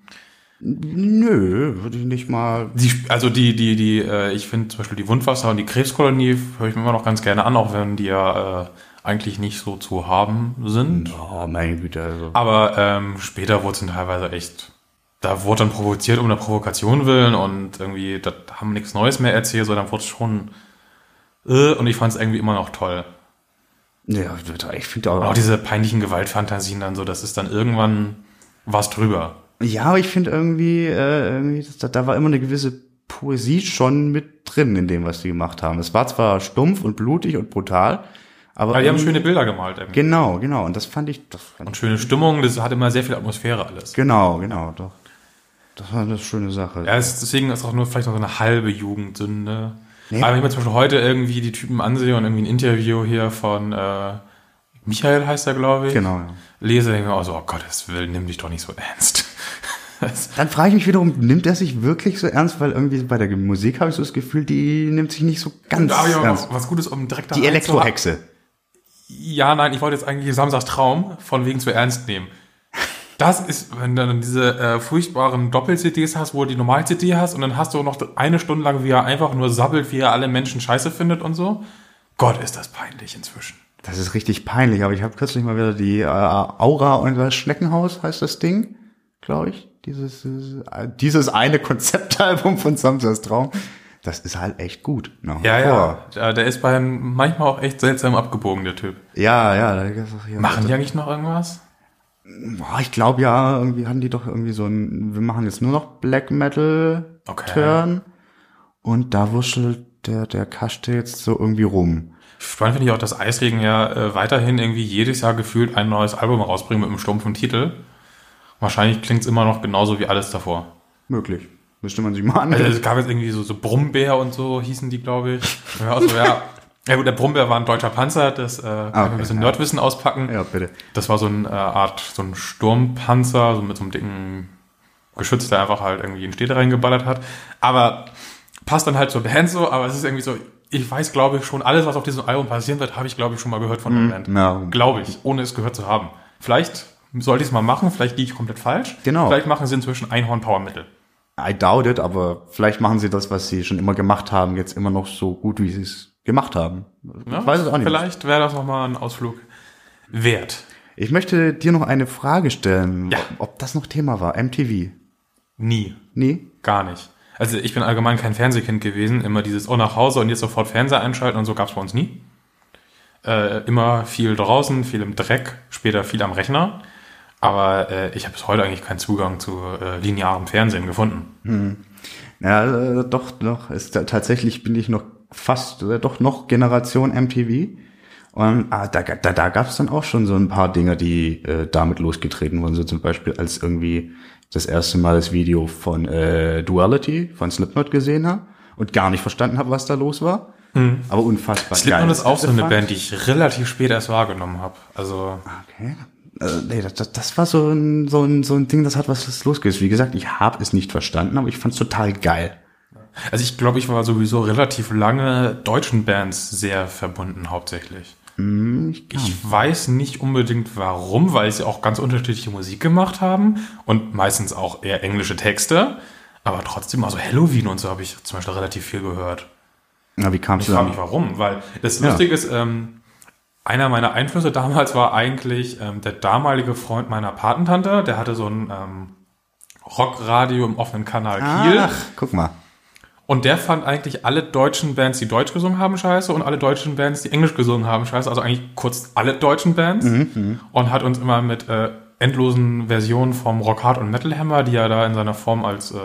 Nö, würde ich nicht mal. Die, also die, die, die, äh, ich finde zum Beispiel die Wundwasser und die Krebskolonie höre ich mir immer noch ganz gerne an, auch wenn die ja äh, eigentlich nicht so zu haben sind. Oh, meine Güte, also. Aber ähm, später wurde es dann teilweise echt, da wurde dann provoziert um der Provokation willen und irgendwie, da haben nichts Neues mehr erzählt, sondern wurde es schon, äh, und ich fand es irgendwie immer noch toll. Ja, ich finde auch. Und auch diese peinlichen Gewaltfantasien dann so, das ist dann irgendwann was drüber. Ja, aber ich finde irgendwie, äh, irgendwie das, da, da war immer eine gewisse Poesie schon mit drin in dem, was die gemacht haben. Es war zwar stumpf und blutig und brutal, aber Weil die haben schöne Bilder gemalt irgendwie. Genau, genau. Und das fand ich, das fand Und schöne Stimmung, das hat immer sehr viel Atmosphäre alles. genau, genau, doch. Das war eine schöne Sache. Ja, es, deswegen ist auch nur vielleicht noch so eine halbe Jugendsünde. Nee. Aber wenn ich mir zum Beispiel heute irgendwie die Typen ansehe und irgendwie ein Interview hier von äh, Michael heißt er, glaube ich, Genau, ja. lese, denke ich mir auch so, oh Gottes Willen, nimm dich doch nicht so ernst. Dann frage ich mich wiederum, nimmt er sich wirklich so ernst? Weil irgendwie bei der Musik habe ich so das Gefühl, die nimmt sich nicht so ganz da ich aber ernst. noch was Gutes, um direkt Die. Elektrohexe. Ja, nein, ich wollte jetzt eigentlich Samstags Traum von wegen zu ernst nehmen. Das ist, wenn du dann diese äh, furchtbaren Doppel-CDs hast, wo du die Normal-CD hast und dann hast du noch eine Stunde lang, wie er einfach nur sabbelt, wie er alle Menschen scheiße findet und so. Gott, ist das peinlich inzwischen. Das ist richtig peinlich, aber ich habe kürzlich mal wieder die äh, Aura und das Schneckenhaus heißt das Ding, glaube ich. Dieses, dieses, äh, dieses eine Konzeptalbum von Samstag's Traum. Das ist halt echt gut. wie Ja, vor. ja. Der, ist bei manchmal auch echt seltsam abgebogen, der Typ. Ja, ja. Machen die eigentlich noch irgendwas? Boah, ich glaube ja, irgendwie hatten die doch irgendwie so ein, wir machen jetzt nur noch Black Metal Okay. Turn. Und da wurschtelt der, der Kaste jetzt so irgendwie rum. Spannend finde ich auch, dass Eisregen ja äh, weiterhin irgendwie jedes Jahr gefühlt ein neues Album rausbringt mit einem stumpfen Titel. Wahrscheinlich klingt's immer noch genauso wie alles davor. Möglich. Müsste man sich mal an. Also es gab jetzt irgendwie so, so Brummbär und so hießen die, glaube ich. Ja, also, ja. Ja gut, der Brummbär war ein deutscher Panzer, das äh, kann ich okay, ein bisschen. Nerdwissen auspacken. ja, bitte. Das war so eine äh, Art, so ein Sturmpanzer, so mit so einem dicken Geschütz, der einfach halt irgendwie in Städte reingeballert hat. Aber passt dann halt zur Band so, aber es ist irgendwie so, ich weiß, glaube ich, schon, alles, was auf diesem Album passieren wird, habe ich, glaube ich, schon mal gehört von der Band. ja. Glaube ich, ohne es gehört zu haben. Vielleicht sollte ich es mal machen, vielleicht liege ich komplett falsch. Genau. Vielleicht machen sie inzwischen Einhorn Powermittel. I doubt it, aber vielleicht machen sie das, was sie schon immer gemacht haben, jetzt immer noch so gut, wie sie es gemacht haben. Ja, Ich weiß es auch nicht. Vielleicht wäre das nochmal ein Ausflug wert. Ich möchte dir noch eine Frage stellen, Ja. ob, das noch Thema war. MTV. Nie. Nee? Gar nicht. Also ich bin allgemein kein Fernsehkind gewesen. Immer dieses, oh, nach Hause und jetzt sofort Fernseher einschalten und so gab's bei uns nie. Äh, immer viel draußen, viel im Dreck, später viel am Rechner. Aber äh, ich habe bis heute eigentlich keinen Zugang zu äh, linearem Fernsehen gefunden. Ja, äh, doch, doch. Ist, ta- tatsächlich bin ich noch fast, äh, doch noch Generation MTV. Und ah, da, da, da gab es dann auch schon so ein paar Dinge, die äh, damit losgetreten wurden. So zum Beispiel, als irgendwie das erste Mal das Video von äh, Duality von Slipknot gesehen habe und gar nicht verstanden habe, was da los war. Aber unfassbar. Slipknot geil. ist auch so eine fand- Band, die ich relativ spät erst wahrgenommen habe. Also Okay. Äh, nee, das, das, war so ein, so, ein, so ein Ding, das hat was das losgelöst. Wie gesagt, ich habe es nicht verstanden, aber ich fand es total geil. Also ich glaube, ich war sowieso relativ lange deutschen Bands sehr verbunden hauptsächlich. Ich weiß nicht unbedingt warum, weil sie auch ganz unterschiedliche Musik gemacht haben und meistens auch eher englische Texte. Aber trotzdem, also Halloween und so habe ich zum Beispiel relativ viel gehört. Na, wie kamst Ich du frage da? mich warum, weil das Ja. Lustige ist, ähm, einer meiner Einflüsse damals war eigentlich ähm, der damalige Freund meiner Patentante, der hatte so ein ähm, Rockradio im offenen Kanal Kiel. Ach, guck mal. Und der fand eigentlich alle deutschen Bands, die Deutsch gesungen haben, scheiße und alle deutschen Bands, die Englisch gesungen haben, scheiße. Also eigentlich kurz alle deutschen Bands. Und hat uns immer mit äh, endlosen Versionen vom Rock Hard und Metal Hammer, die er da in seiner Form als äh,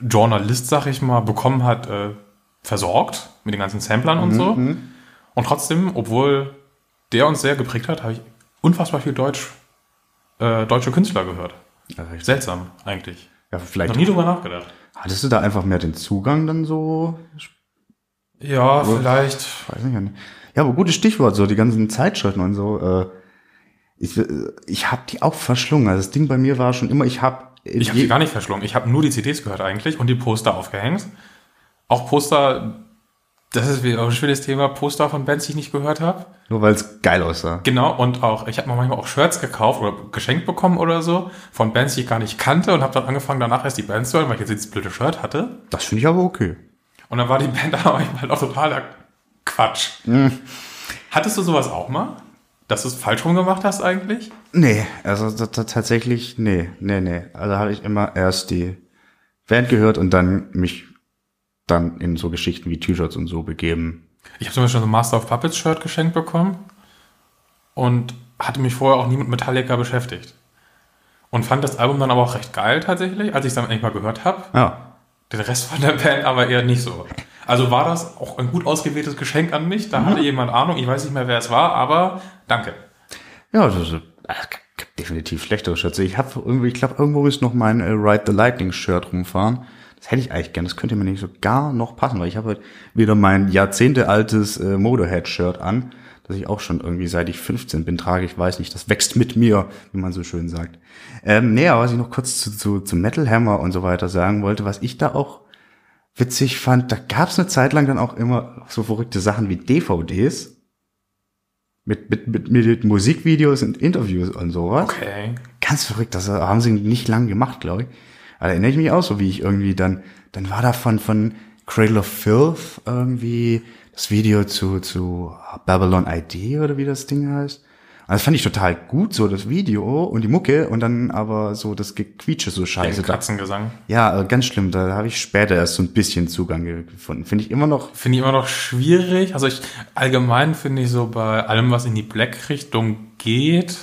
Journalist, sag ich mal, bekommen hat, äh, versorgt mit den ganzen Samplern und so. Und trotzdem, obwohl der uns sehr geprägt hat, habe ich unfassbar viel Deutsch äh, deutsche Künstler gehört. Ja. Seltsam, eigentlich. Ja, vielleicht Noch nie drüber nachgedacht. hattest du da einfach mehr den Zugang dann so? Ja, vielleicht. Weiß nicht. Ja, aber gutes Stichwort, so die ganzen Zeitschriften und so. Äh, ich äh, ich habe die auch verschlungen. Also das Ding bei mir war schon immer, ich habe Ich habe die gar nicht verschlungen. Ich habe nur die CDs gehört eigentlich und die Poster aufgehängt. Auch Poster, das ist wieder ein schönes Thema, Poster von Bands, die ich nicht gehört habe. nur weil es geil aussah. Genau, und auch, ich habe mir manchmal auch Shirts gekauft oder geschenkt bekommen oder so von Bands, die ich gar nicht kannte und habe dann angefangen, danach erst die Bands zu hören, weil ich jetzt dieses blöde Shirt hatte. Das finde ich aber okay. Und dann war die Band aber manchmal auch totaler Quatsch. Hattest du sowas auch mal? Dass du es falsch rum gemacht hast eigentlich? Nee, also tatsächlich, nee, nee, nee. Also habe ich immer erst die Band gehört und dann mich dann in so Geschichten wie T-Shirts und so begeben. Ich habe zum Beispiel so ein Master of Puppets Shirt geschenkt bekommen und hatte mich vorher auch nie mit Metallica beschäftigt. Und fand das Album dann aber auch recht geil tatsächlich, als ich es dann endlich mal gehört habe. Ja, Den Rest von der Band aber eher nicht so. Also war das auch ein gut ausgewähltes Geschenk an mich. Da hatte jemand Ahnung, ich weiß nicht mehr, wer es war, aber danke. ja, das ist, äh, gibt definitiv schlechtere Shirts. Ich habe irgendwie, ich glaube, irgendwo ist noch mein äh, Ride the Lightning Shirt rumfahren. Das hätte ich eigentlich gern. Das könnte mir nicht so gar noch passen, weil ich habe halt wieder mein jahrzehntealtes äh, Motorhead-Shirt an, das ich auch schon irgendwie seit ich 15 bin trage. Ich weiß nicht, das wächst mit mir, wie man so schön sagt. Ähm, nee, aber was ich noch kurz zu, zu, zu Metal Hammer und so weiter sagen wollte, was ich da auch witzig fand, da gab es eine Zeit lang dann auch immer so verrückte Sachen wie DVDs mit, mit, mit, mit Musikvideos und Interviews und sowas. Okay. Ganz verrückt, das haben sie nicht lang gemacht, glaube ich. Aber da erinnere ich mich auch so, wie ich irgendwie dann, dann war da von, von Cradle of Filth irgendwie das Video zu, zu Babylon ID oder wie das Ding heißt. Und das fand ich total gut, so das Video und die Mucke und dann aber so das Gequietsche so scheiße. Da, Katzengesang. ja, äh, ganz schlimm, da habe ich später erst so ein bisschen Zugang ge- gefunden. Finde ich immer noch, Finde ich immer noch schwierig. Also ich allgemein finde ich so bei allem, was in die Black-Richtung geht,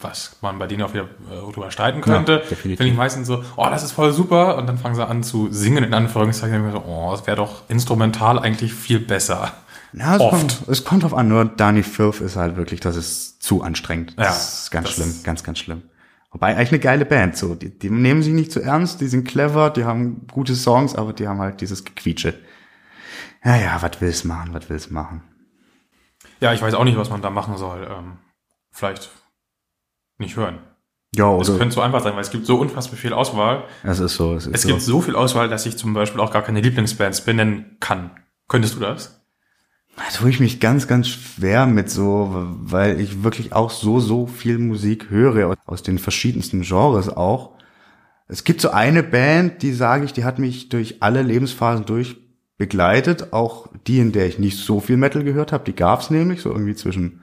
was man bei denen auch wieder äh, drüber streiten könnte, Ja, finde ich meistens so, oh, das ist voll super. Und dann fangen sie an zu singen, in Anführungszeichen. Und ich mir so, oh, es wäre doch instrumental eigentlich viel besser. ja, es, Oft. Kommt, es kommt drauf an, nur Danny Filth ist halt wirklich, das ist zu anstrengend. Ja, das ist ganz das- schlimm, ganz, ganz schlimm. Wobei eigentlich eine geile Band, so, die, die nehmen sich nicht zu ernst, die sind clever, die haben gute Songs, aber die haben halt dieses Gequietsche. Ja, ja, was will's machen, was will's machen. Ja, ich weiß auch nicht, was man da machen soll. Ähm, vielleicht nicht hören. Ja, Das oder, könnte so einfach sein, weil es gibt so unfassbar viel Auswahl. es ist so, es ist Es so. gibt so viel Auswahl, dass ich zum Beispiel auch gar keine Lieblingsbands benennen kann. Könntest du das? Da tue ich mich ganz, ganz schwer mit so, weil ich wirklich auch so, so viel Musik höre, aus den verschiedensten Genres auch. Es gibt so eine Band, die sage ich, die hat mich durch alle Lebensphasen durch begleitet, auch die, in der ich nicht so viel Metal gehört habe, die gab's nämlich, so irgendwie zwischen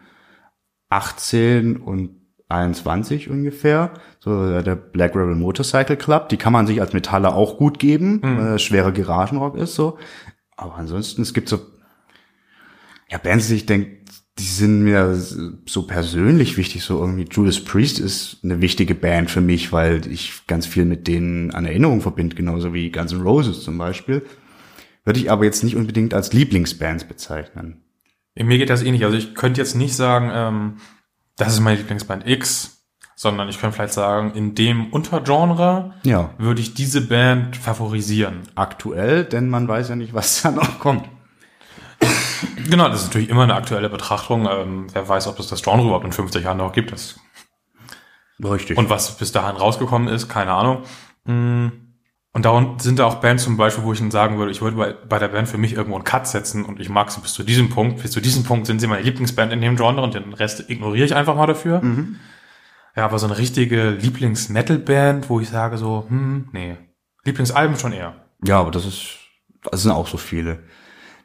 18 und 21 ungefähr, so der Black Rebel Motorcycle Club, die kann man sich als Metaller auch gut geben, weil es schwerer Garagenrock ist so. Aber ansonsten, es gibt so ja, Bands, die ich denke, die sind mir so persönlich wichtig, so irgendwie Judas Priest ist eine wichtige Band für mich, weil ich ganz viel mit denen an Erinnerung verbinde, genauso wie Guns N' Roses zum Beispiel. Würde ich aber jetzt nicht unbedingt als Lieblingsbands bezeichnen. Mir geht das ähnlich. Also ich könnte jetzt nicht sagen, ähm, das ist meine Lieblingsband X, sondern ich könnte vielleicht sagen, in dem Untergenre Ja. würde ich diese Band favorisieren. Aktuell, denn man weiß ja nicht, was da noch kommt. Genau, das ist natürlich immer eine aktuelle Betrachtung. Ähm, wer weiß, ob es das Genre überhaupt in 50 Jahren noch gibt. Das Richtig. Und was bis dahin rausgekommen ist, keine Ahnung. Mm. Und da sind da auch Bands zum Beispiel, wo ich dann sagen würde, ich würde bei, bei der Band für mich irgendwo einen Cut setzen und ich mag sie bis zu diesem Punkt. Bis zu diesem Punkt sind sie meine Lieblingsband in dem Genre und den Rest ignoriere ich einfach mal dafür. Ja, aber so eine richtige Lieblings-Metal-Band, wo ich sage so, hm, nee. Lieblingsalben schon eher. Ja, aber das ist, das sind auch so viele.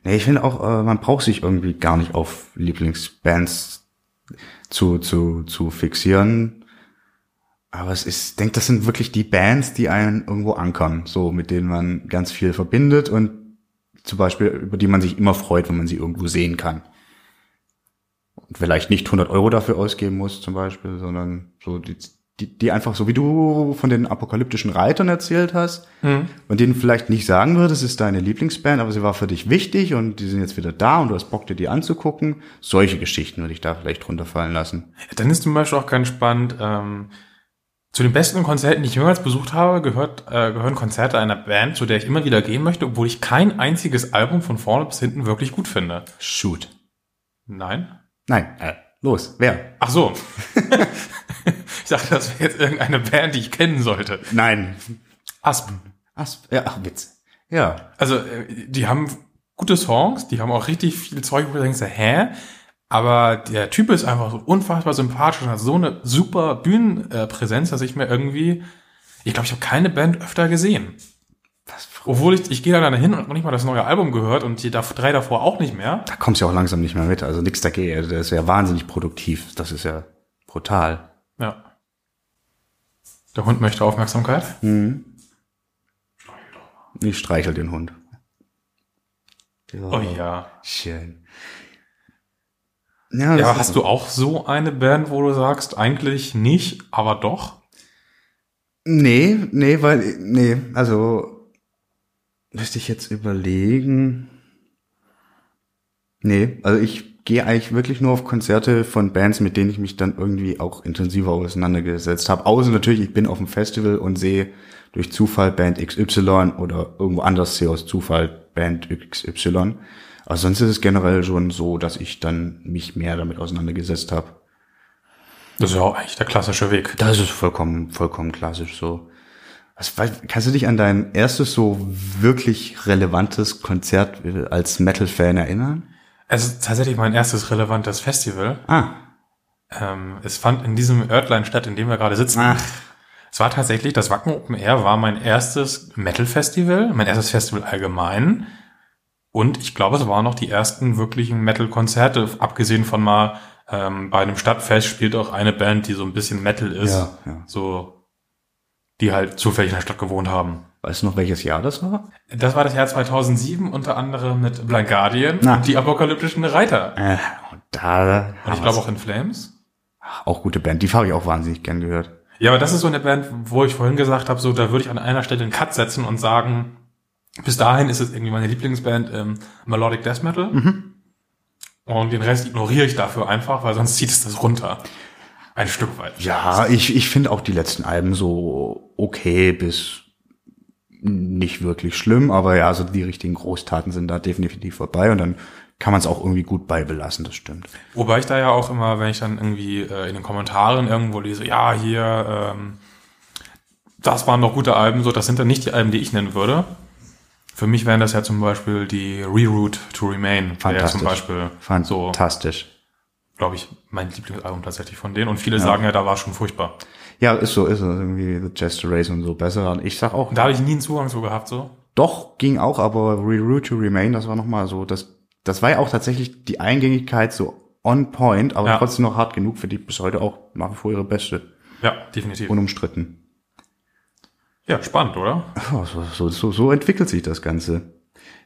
Nee, ich finde auch, äh, man braucht sich irgendwie gar nicht auf Lieblingsbands zu, zu, zu fixieren. Aber es ist, ich denke, das sind wirklich die Bands, die einen irgendwo ankern, so, mit denen man ganz viel verbindet und zum Beispiel, über die man sich immer freut, wenn man sie irgendwo sehen kann. Und vielleicht nicht 100 Euro dafür ausgeben muss, zum Beispiel, sondern so die, die, die einfach so, wie du von den apokalyptischen Reitern erzählt hast, und denen vielleicht nicht sagen würdest, es ist deine Lieblingsband, aber sie war für dich wichtig und die sind jetzt wieder da und du hast Bock, dir die anzugucken. Solche Geschichten würde ich da vielleicht runterfallen lassen. Dann ist zum Beispiel auch ganz spannend, ähm, Zu den besten Konzerten, die ich jemals besucht habe, gehört, äh, gehören Konzerte einer Band, zu der ich immer wieder gehen möchte, obwohl ich kein einziges Album von vorne bis hinten wirklich gut finde. Shoot. Nein? Nein, äh, los, wer? Ach so. ich dachte, das wäre jetzt irgendeine Band, die ich kennen sollte. Nein. Aspen. Asp ja, ach, Witz. Ja. Also, äh, die haben gute Songs, die haben auch richtig viel Zeug, wo du denkst, hä? Aber der Typ ist einfach so unfassbar sympathisch und hat so eine super Bühnenpräsenz, dass ich mir irgendwie, ich glaube, ich habe keine Band öfter gesehen. Das, Obwohl ich, ich gehe da dann hin und noch nicht mal das neue Album gehört und die drei davor auch nicht mehr. da kommst du ja auch langsam nicht mehr mit. Also nix dagegen. Also, Der ist ja wahnsinnig produktiv. Das ist ja brutal. Ja. Der Hund möchte Aufmerksamkeit. Ich streichel den Hund. Ja. Oh ja. Schön. Ja, Ja, hast du auch so eine Band, wo du sagst, eigentlich nicht, aber doch? Nee, nee, weil, nee, also, müsste ich jetzt überlegen. Nee, also ich gehe eigentlich wirklich nur auf Konzerte von Bands, mit denen ich mich dann irgendwie auch intensiver auseinandergesetzt habe. Außer natürlich, ich bin auf dem Festival und sehe durch Zufall Band XY oder irgendwo anders sehe aus Zufall Band XY. Aber sonst ist es generell schon so, dass ich dann mich mehr damit auseinandergesetzt habe. Das ist ja auch eigentlich der klassische Weg. Das ist vollkommen, vollkommen klassisch so. Was, kannst du dich an dein erstes so wirklich relevantes Konzert äh, als Metal-Fan erinnern? Es ist tatsächlich mein erstes relevantes Festival. Ah, Ähm, es fand in diesem Örtlein statt, in dem wir gerade sitzen. Ach. Es war tatsächlich, das Wacken Open Air war mein erstes Metal-Festival, mein erstes Festival allgemein. Und ich glaube, es waren noch die ersten wirklichen Metal-Konzerte, abgesehen von mal ähm, bei einem Stadtfest spielt auch eine Band, die so ein bisschen Metal ist. Ja, ja. So, die halt zufällig in der Stadt gewohnt haben. weißt du noch, welches Jahr das war? Das war das Jahr 2007, unter anderem mit Blind Guardian Na. und die apokalyptischen Reiter. Äh, und da Und ich glaube auch in Flames. auch gute Band. Die habe ich auch wahnsinnig gern gehört. Ja, aber das ist so eine Band, wo ich vorhin gesagt habe, so da würde ich an einer Stelle einen Cut setzen und sagen, bis dahin ist es irgendwie meine Lieblingsband ähm, Melodic Death Metal. Und den Rest ignoriere ich dafür einfach, weil sonst zieht es das runter. Ein Stück weit. Ja, ich, ich finde auch die letzten Alben so okay bis nicht wirklich schlimm, aber ja, so die richtigen Großtaten sind da definitiv vorbei und dann kann man es auch irgendwie gut beibelassen, das stimmt. Wobei ich da ja auch immer, wenn ich dann irgendwie äh, in den Kommentaren irgendwo lese, ja, hier, ähm, das waren doch gute Alben, so, das sind dann nicht die Alben, die ich nennen würde. Für mich wären das ja zum Beispiel die Reroute to Remain, ja zum Fantastisch. Beispiel so, Fantastisch. glaube ich, mein Lieblingsalbum tatsächlich von denen. Und viele sagen ja, da war es schon furchtbar. Ja, ist so, ist so. Irgendwie The Jester Race und so besser. Und ich sag auch, da habe ich nie einen Zugang zu gehabt, so. doch, ging auch, aber Reroute to Remain, das war nochmal so, das, das war ja auch tatsächlich die Eingängigkeit so on point, aber Ja. trotzdem noch hart genug, für die bis heute auch nach wie vor ihre beste. Ja, definitiv. Unumstritten. Ja, spannend, oder? Oh, so, so, so, entwickelt sich das Ganze.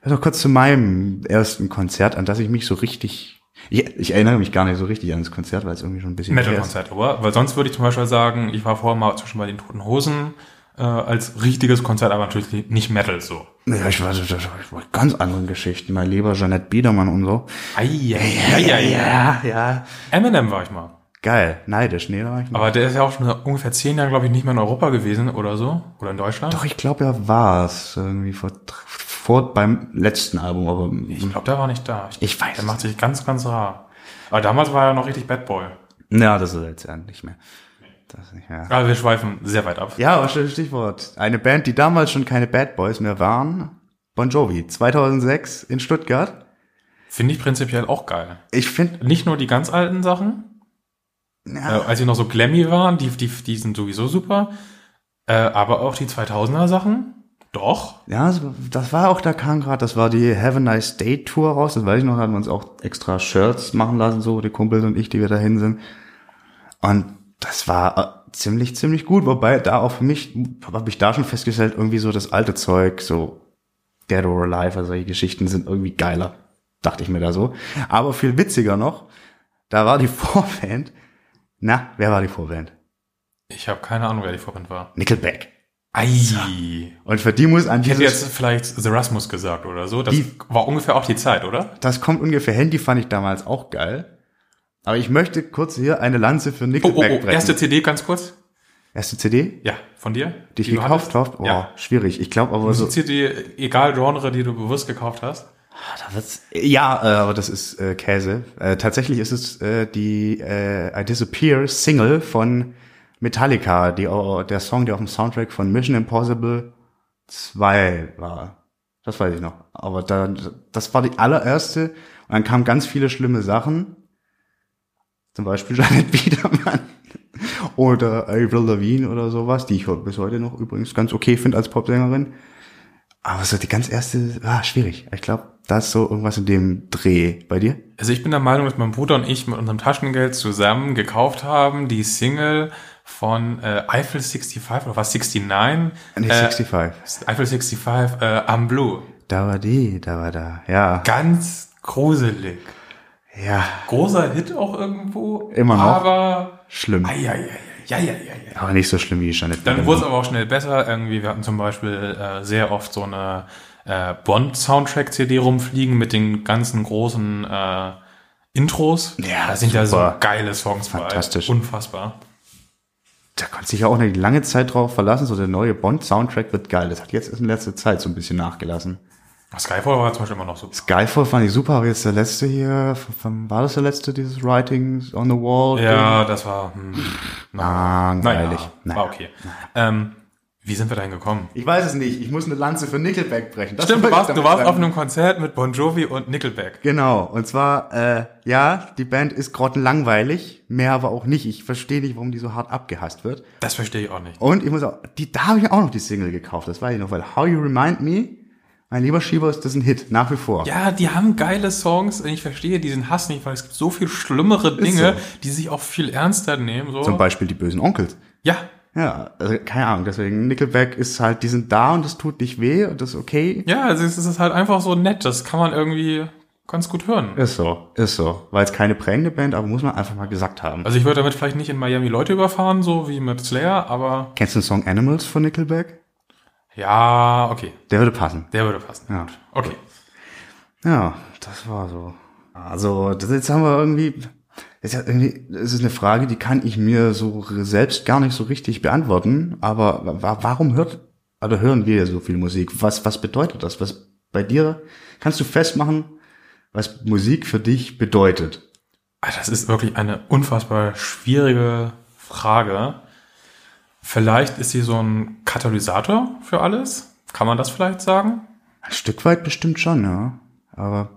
Also kurz zu meinem ersten Konzert, an das ich mich so richtig, ich, ich erinnere mich gar nicht so richtig an das Konzert, weil es irgendwie schon ein bisschen. Metal-Konzert, oder? Weil sonst würde ich zum Beispiel sagen, ich war vorher mal zwischen bei den Toten Hosen äh, als richtiges Konzert, aber natürlich nicht Metal so. Ja, ich war, ich war, ganz anderen Geschichten. Mein lieber Jeanette Biedermann und so. Eieieiei. ja, ja. Eminem war ich mal. Geil, neidisch, nee, da war ich nicht. Aber der ist ja auch schon ungefähr zehn Jahren, glaube ich, nicht mehr in Europa gewesen oder so. Oder in Deutschland. Doch, ich glaube, er war es irgendwie vor, vor beim letzten Album, aber Ich glaube, der war nicht da. Ich weiß Der macht sich ganz, ganz rar. Aber damals war er noch richtig Bad Boy. ja, das ist jetzt ja nicht mehr. Das nicht mehr. Aber wir schweifen sehr weit ab. Ja, aber St- Stichwort. Eine Band, die damals schon keine Bad Boys mehr waren. Bon Jovi, 2006 in Stuttgart. Finde ich prinzipiell auch geil. Ich finde, Nicht nur die ganz alten Sachen, ja, äh, als sie noch so glammy waren, die, die, die sind sowieso super. Äh, aber auch die 2000er Sachen, doch. ja, das war auch, da kam gerade, das war die Have a Nice Day Tour raus. Das weiß ich noch, da hatten wir uns auch extra Shirts machen lassen, so die Kumpels und ich, die wir dahin sind. Und das war äh, ziemlich, ziemlich gut. Wobei da auch für mich, habe ich da schon festgestellt, irgendwie so das alte Zeug, so Dead or Alive, also solche Geschichten sind irgendwie geiler. Dachte ich mir da so. Aber viel witziger noch, da war die Vorband. Na, wer war die Vorband? Ich habe keine Ahnung, wer die Vorband war. Nickelback. Ei. Und für die muss an Ich hätte jetzt vielleicht The Rasmus gesagt oder so. Das Die- war ungefähr auch die Zeit, oder? das kommt ungefähr hin, die fand ich damals auch geil. Aber ich möchte kurz hier eine Lanze für Oh, oh, Nickelback oh, brechen. erste CD ganz kurz. Erste CD, Ja, von dir? die ich gekauft habe? Oh, Ja. schwierig. Ich glaube aber so. Musik-CD, egal Genre, die du bewusst gekauft hast. Da wird's, ja, äh, aber das ist äh, Käse. Äh, tatsächlich ist es äh, die äh, I Disappear Single von Metallica, die au- der Song, der auf dem Soundtrack von Mission Impossible 2 war. Das weiß ich noch. Aber da, das war die allererste. Und dann kamen ganz viele schlimme Sachen. Zum Beispiel Janet Biedermann. Oder Avril Lavigne oder sowas, die ich bis heute noch übrigens ganz okay finde als Popsängerin. Aber so die ganz erste, ah, schwierig. Ich glaube, da ist so irgendwas in dem Dreh bei dir. Also ich bin der Meinung, dass mein Bruder und ich mit unserem Taschengeld zusammen gekauft haben, die Single von äh, Eiffel 65 oder was 69? Nee, äh, 65. Eiffel 65 äh, am Blue. Da war die, da war da. Ja, Ganz gruselig. ja, Großer Hit auch irgendwo. Immer noch. Aber schlimm. ai, ai, ai, ja, ja, ja. Aber nicht so schlimm wie Janet Dann wurde es aber auch schnell besser. Irgendwie, wir hatten zum Beispiel äh, sehr oft so eine äh, Bond-Soundtrack-CD rumfliegen mit den ganzen großen äh, Intros. Ja, da sind ja so super. geile Songs Fantastisch. bei. Unfassbar. Da konnte sich ja auch nicht lange Zeit drauf verlassen. So der neue Bond-Soundtrack wird geil. Das hat jetzt in letzter Zeit so ein bisschen nachgelassen. Skyfall war zum Beispiel immer noch so. Skyfall fand ich super, aber jetzt der letzte hier, war das der letzte, dieses Writings on the Wall? Ja, das war hm, Langweilig. naja, Naja. war okay. Ähm, wie sind wir dahin gekommen? Ich weiß es nicht. Ich muss eine Lanze für Nickelback brechen. Das Stimmt, du warst, du warst sagen. auf einem Konzert mit Bon Jovi und Nickelback. Genau, und zwar, äh, ja, die Band ist grottenlangweilig, mehr aber auch nicht. Ich verstehe nicht, warum die so hart abgehasst wird. Das verstehe ich auch nicht. Und ich muss auch, die, da habe ich auch noch die Single gekauft, das weiß ich noch, weil How You Remind Me, mein lieber Schieber, ist das ein Hit, nach wie vor. Ja, die haben geile Songs und ich verstehe diesen Hass nicht, weil es gibt so viel schlimmere Dinge, so. die sich auch viel ernster nehmen. So. Zum Beispiel die bösen Onkels. Ja, Ja, also keine Ahnung, deswegen Nickelback ist halt, die sind da und das tut nicht weh und das ist okay. ja, also es ist halt einfach so nett, das kann man irgendwie ganz gut hören. Ist so, ist so. War jetzt keine prägende Band, aber muss man einfach mal gesagt haben. Also ich würde damit vielleicht nicht in Miami Leute überfahren, so wie mit Slayer, aber Kennst du den Song Animals von Nickelback? Ja, okay, Der würde passen. der würde passen. Ja. Okay. Ja, das war so. Also, das jetzt haben wir irgendwie, das ist ja irgendwie, das ist eine Frage, die kann ich mir so selbst gar nicht so richtig beantworten. Aber wa warum hört, oder hören wir so viel Musik? Was, was bedeutet das? Was bei dir, kannst du festmachen, was Musik für dich bedeutet? Ah, Das ist wirklich eine unfassbar schwierige Frage. Vielleicht ist sie so ein Katalysator für alles. Kann man das vielleicht sagen? Ein Stück weit bestimmt schon, ja. Aber,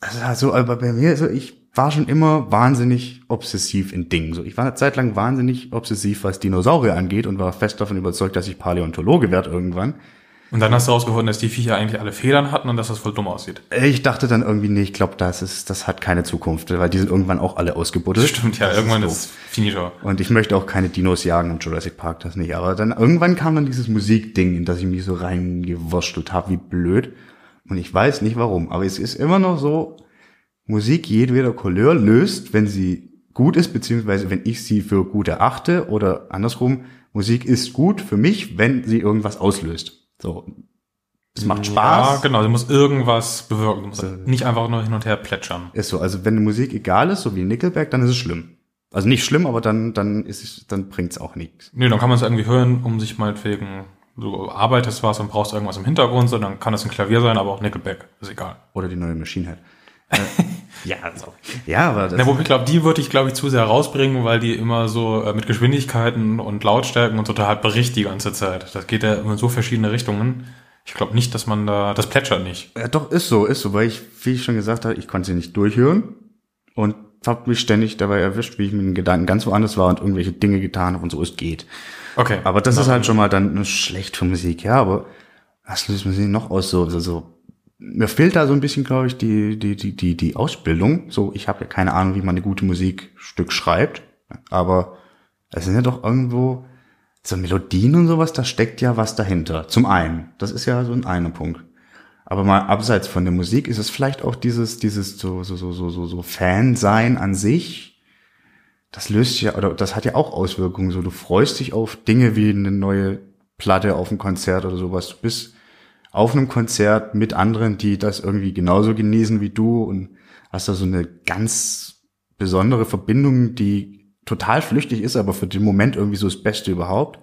also, also aber bei mir, so, ich war schon immer wahnsinnig obsessiv in Dingen. So, ich war eine Zeit lang wahnsinnig obsessiv, was Dinosaurier angeht und war fest davon überzeugt, dass ich Paläontologe werde irgendwann. Und dann hast du herausgefunden, dass die Viecher eigentlich alle Federn hatten und dass das voll dumm aussieht. Ich dachte dann irgendwie, nee, ich glaube, das ist, das hat keine Zukunft, weil die sind irgendwann auch alle ausgebuddelt. Stimmt, ja, Das irgendwann doof. ist finito. Und ich möchte auch keine Dinos jagen im Jurassic Park, das nicht. Aber dann irgendwann kam dann dieses Musikding, in das ich mich so reingewurschtelt habe, wie blöd. Und ich weiß nicht warum. Aber es ist immer noch so, Musik jedweder Couleur löst, wenn sie gut ist, beziehungsweise wenn ich sie für gut erachte oder andersrum, Musik ist gut für mich, wenn sie irgendwas auslöst. So. Es macht Ja, Spaß. genau, sie muss irgendwas bewirken. Du musst nicht einfach nur hin und her plätschern. Ist so. Also wenn die Musik egal ist, so wie Nickelback, dann ist es schlimm. Also nicht schlimm, aber dann, dann ist es, dann bringt's auch nichts. Nee, dann kann man es irgendwie hören, um sich meinetwegen, du arbeitest was und brauchst irgendwas im Hintergrund, so, dann kann es ein Klavier sein, aber auch Nickelback, ist egal. Oder die neue Machine Head. Äh, ja, also. Ja, aber das, Ja, wo ich glaube, die würde ich, glaube ich, zu sehr rausbringen, weil die immer so äh, mit Geschwindigkeiten und Lautstärken und so total bricht die ganze Zeit. Das geht ja immer in so verschiedene Richtungen. Ich glaube nicht, dass man da, das plätschert nicht. ja, doch, ist so, ist so, weil ich, wie ich schon gesagt habe, ich konnte sie nicht durchhören und hab mich ständig dabei erwischt, wie ich mit den Gedanken ganz woanders war und irgendwelche Dinge getan habe und so es geht. Okay. Aber das ist halt schon mal dann schlecht für Musik, ja, aber was löst Musik noch aus? So, so, so. Mir fehlt da so ein bisschen, glaube ich, die, die, die, die, die Ausbildung. So, ich habe ja keine Ahnung, wie man eine gute Musikstück schreibt, aber es sind ja doch irgendwo so Melodien und sowas, da steckt ja was dahinter. Zum einen. Das ist ja so ein einer Punkt. Aber mal abseits von der Musik ist es vielleicht auch dieses, dieses so, so, so, so, so, so Fan-Sein an sich. Das löst ja, oder das hat ja auch Auswirkungen. So, du freust dich auf Dinge wie eine neue Platte auf ein Konzert oder sowas. Du bist auf einem Konzert mit anderen, die das irgendwie genauso genießen wie du und hast da so eine ganz besondere Verbindung, die total flüchtig ist, aber für den Moment irgendwie so das Beste überhaupt.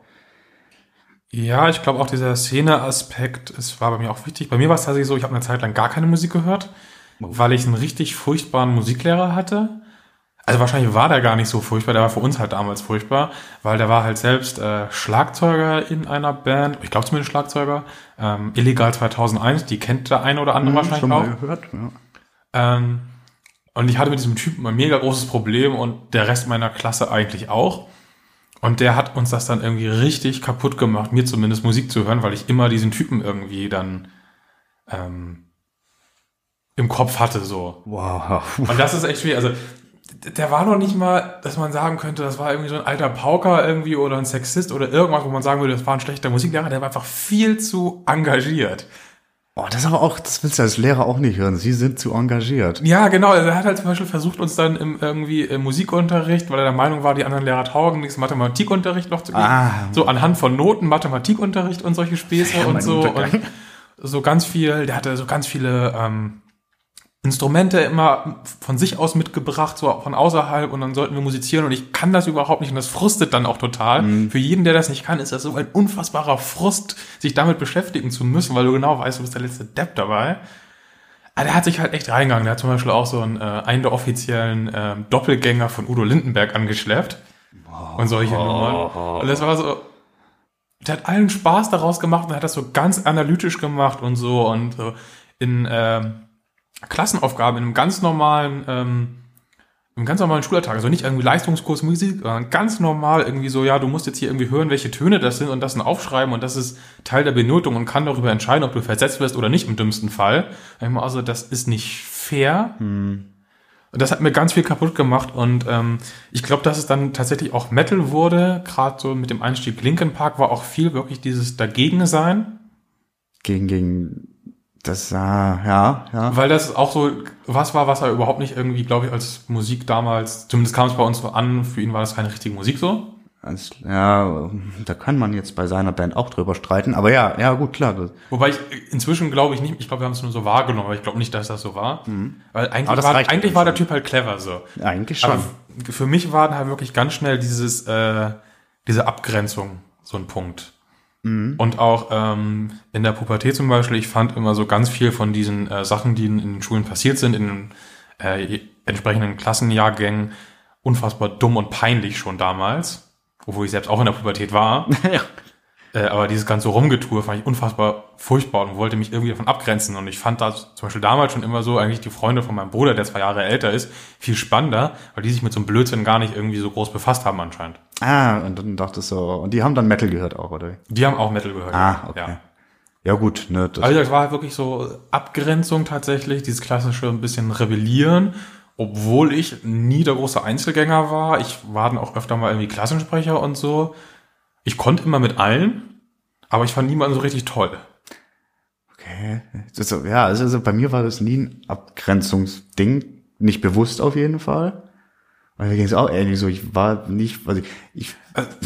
Ja, ich glaube auch dieser Szene-Aspekt, es war bei mir auch wichtig. Bei mir war es tatsächlich so, ich habe eine Zeit lang gar keine Musik gehört, weil ich einen richtig furchtbaren Musiklehrer hatte. Also wahrscheinlich war der gar nicht so furchtbar, der war für uns halt damals furchtbar, weil der war halt selbst äh, Schlagzeuger in einer Band, ich glaube zumindest Schlagzeuger, ähm, Illegal 2001, die kennt der eine oder andere wahrscheinlich Schon auch. mal gehört, ja. Ähm, und ich hatte mit diesem Typen ein mega großes Problem und der Rest meiner Klasse eigentlich auch. Und der hat uns das dann irgendwie richtig kaputt gemacht, mir zumindest Musik zu hören, weil ich immer diesen Typen irgendwie dann ähm, im Kopf hatte so. Wow. Und das ist echt schwierig. Also der war noch nicht mal, dass man sagen könnte, das war irgendwie so ein alter Pauker irgendwie oder ein Sexist oder irgendwas, wo man sagen würde, das war ein schlechter Musiklehrer. Der war einfach viel zu engagiert. Oh, das ist aber auch, das willst du als Lehrer auch nicht hören. Sie sind zu engagiert. Ja, genau. Also er hat halt zum Beispiel versucht, uns dann im irgendwie im Musikunterricht, weil er der Meinung war, die anderen Lehrer taugen nichts, Mathematikunterricht noch zu geben. Ah. So anhand von Noten, Mathematikunterricht und solche Späße Ja, und so. Untergang. Und so ganz viel, der hatte so ganz viele ähm, Instrumente immer von sich aus mitgebracht, so von außerhalb und dann sollten wir musizieren und ich kann das überhaupt nicht und das frustet dann auch total. Mhm. Für jeden, der das nicht kann, ist das so ein unfassbarer Frust, sich damit beschäftigen zu müssen, weil du genau weißt, du bist der letzte Depp dabei. Aber der hat sich halt echt reingegangen. Der hat zum Beispiel auch so einen, äh, einen der offiziellen äh, Doppelgänger von Udo Lindenberg angeschleppt. Und solche Nummern. Und das war so, der hat allen Spaß daraus gemacht und hat das so ganz analytisch gemacht und so und so in ähm, Klassenaufgaben in einem ganz normalen, ähm, im ganz normalen Schulalltag, also nicht irgendwie Leistungskurs Musik, sondern ganz normal irgendwie so, ja, du musst jetzt hier irgendwie hören, welche Töne das sind und das dann aufschreiben und das ist Teil der Benotung und kann darüber entscheiden, ob du versetzt wirst oder nicht im dümmsten Fall. Also das ist nicht fair. Und das hat mir ganz viel kaputt gemacht und ähm, ich glaube, dass es dann tatsächlich auch Metal wurde, gerade so mit dem Einstieg Linkin Park war auch viel wirklich dieses Dagegen-Sein. Gegen, gegen, das, ah, ja, ja. Weil das auch so was war, was er überhaupt nicht irgendwie, glaube ich, als Musik damals, zumindest kam es bei uns so an, für ihn war das keine richtige Musik so. Als, ja, da kann man jetzt bei seiner Band auch drüber streiten, aber ja, ja, gut, klar. Wobei ich inzwischen glaube ich nicht, ich glaube, wir haben es nur so wahrgenommen, aber ich glaube nicht, dass das so war. Weil Aber eigentlich, war, eigentlich war der. Typ halt clever so. eigentlich schon. Aber für mich war dann halt wirklich ganz schnell dieses, äh, diese Abgrenzung so ein Punkt. Und auch ähm, in der Pubertät zum Beispiel, ich fand immer so ganz viel von diesen äh, Sachen, die in, in den Schulen passiert sind, in den äh, entsprechenden Klassenjahrgängen, unfassbar dumm und peinlich schon damals, obwohl ich selbst auch in der Pubertät war. ja. Äh, aber dieses ganze Rumgetue fand ich unfassbar furchtbar und wollte mich irgendwie davon abgrenzen. Und ich fand das zum Beispiel damals schon immer so, eigentlich die Freunde von meinem Bruder, der zwei Jahre älter ist, viel spannender, weil die sich mit so einem Blödsinn gar nicht irgendwie so groß befasst haben anscheinend. Ah, und dann dachte ich so, und die haben dann Metal gehört auch, oder? Die haben auch Metal gehört. Ah, okay. Ja. Ja, gut, ne, das, Also das war halt wirklich so Abgrenzung tatsächlich, dieses klassische ein bisschen Rebellieren, obwohl ich nie der große Einzelgänger war. Ich war dann auch öfter mal irgendwie Klassensprecher und so. Ich konnte immer mit allen, aber ich fand niemanden so richtig toll. okay. So, ja, also, also bei mir war das nie ein Abgrenzungsding, nicht bewusst auf jeden Fall. Weil mir ging es auch ähnlich so, ich war nicht, also ich,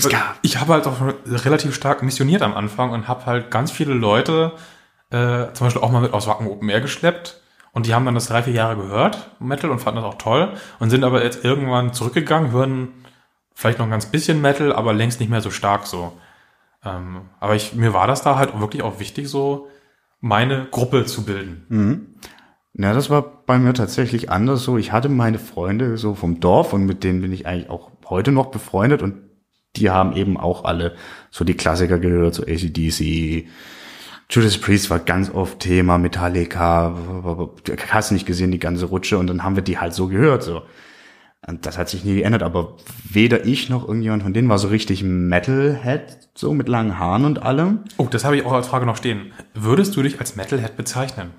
gab, Ich habe halt auch relativ stark missioniert am Anfang und habe halt ganz viele Leute, äh, zum Beispiel auch mal mit aus Wacken Open Air geschleppt. Und die haben dann das drei, vier Jahre gehört, Metal, und fanden das auch toll. Und sind aber jetzt irgendwann zurückgegangen, hören vielleicht noch ein ganz bisschen Metal, aber längst nicht mehr so stark so. Ähm, aber ich, mir war das da halt wirklich auch wichtig, so meine Gruppe zu bilden. Ja, das war bei mir tatsächlich anders so. Ich hatte meine Freunde so vom Dorf und mit denen bin ich eigentlich auch heute noch befreundet und die haben eben auch alle so die Klassiker gehört, so ACDC, Judas Priest war ganz oft Thema, Metallica, hast nicht gesehen, die ganze Rutsche und dann haben wir die halt so gehört, so. Und das hat sich nie geändert, aber weder ich noch irgendjemand von denen war so richtig Metalhead, so mit langen Haaren und allem. Oh, das habe ich auch als Frage noch stehen. Würdest du dich als Metalhead bezeichnen?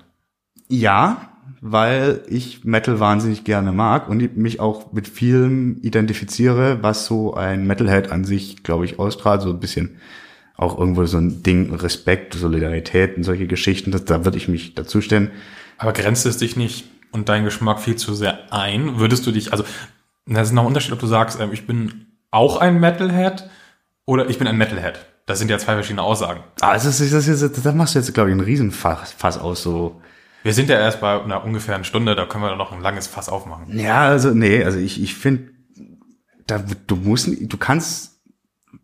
Ja, weil ich Metal wahnsinnig gerne mag und mich auch mit vielem identifiziere, was so ein Metalhead an sich, glaube ich, ausstrahlt. So ein bisschen auch irgendwo so ein Ding, Respekt, Solidarität und solche Geschichten. Das, da würde ich mich dazustellen. Aber grenzt es dich nicht und dein Geschmack viel zu sehr ein? Würdest du dich, also, das ist noch ein Unterschied, ob du sagst, ähm, ich bin auch ein Metalhead oder ich bin ein Metalhead. Das sind ja zwei verschiedene Aussagen. Ah, das ist, das ist, da machst du jetzt, glaube ich, einen Riesenfass Fass aus, so. Wir sind ja erst bei einer ungefähr einer Stunde, da können wir noch ein langes Fass aufmachen. Ja, also, nee, also ich, ich finde, da, du musst, du kannst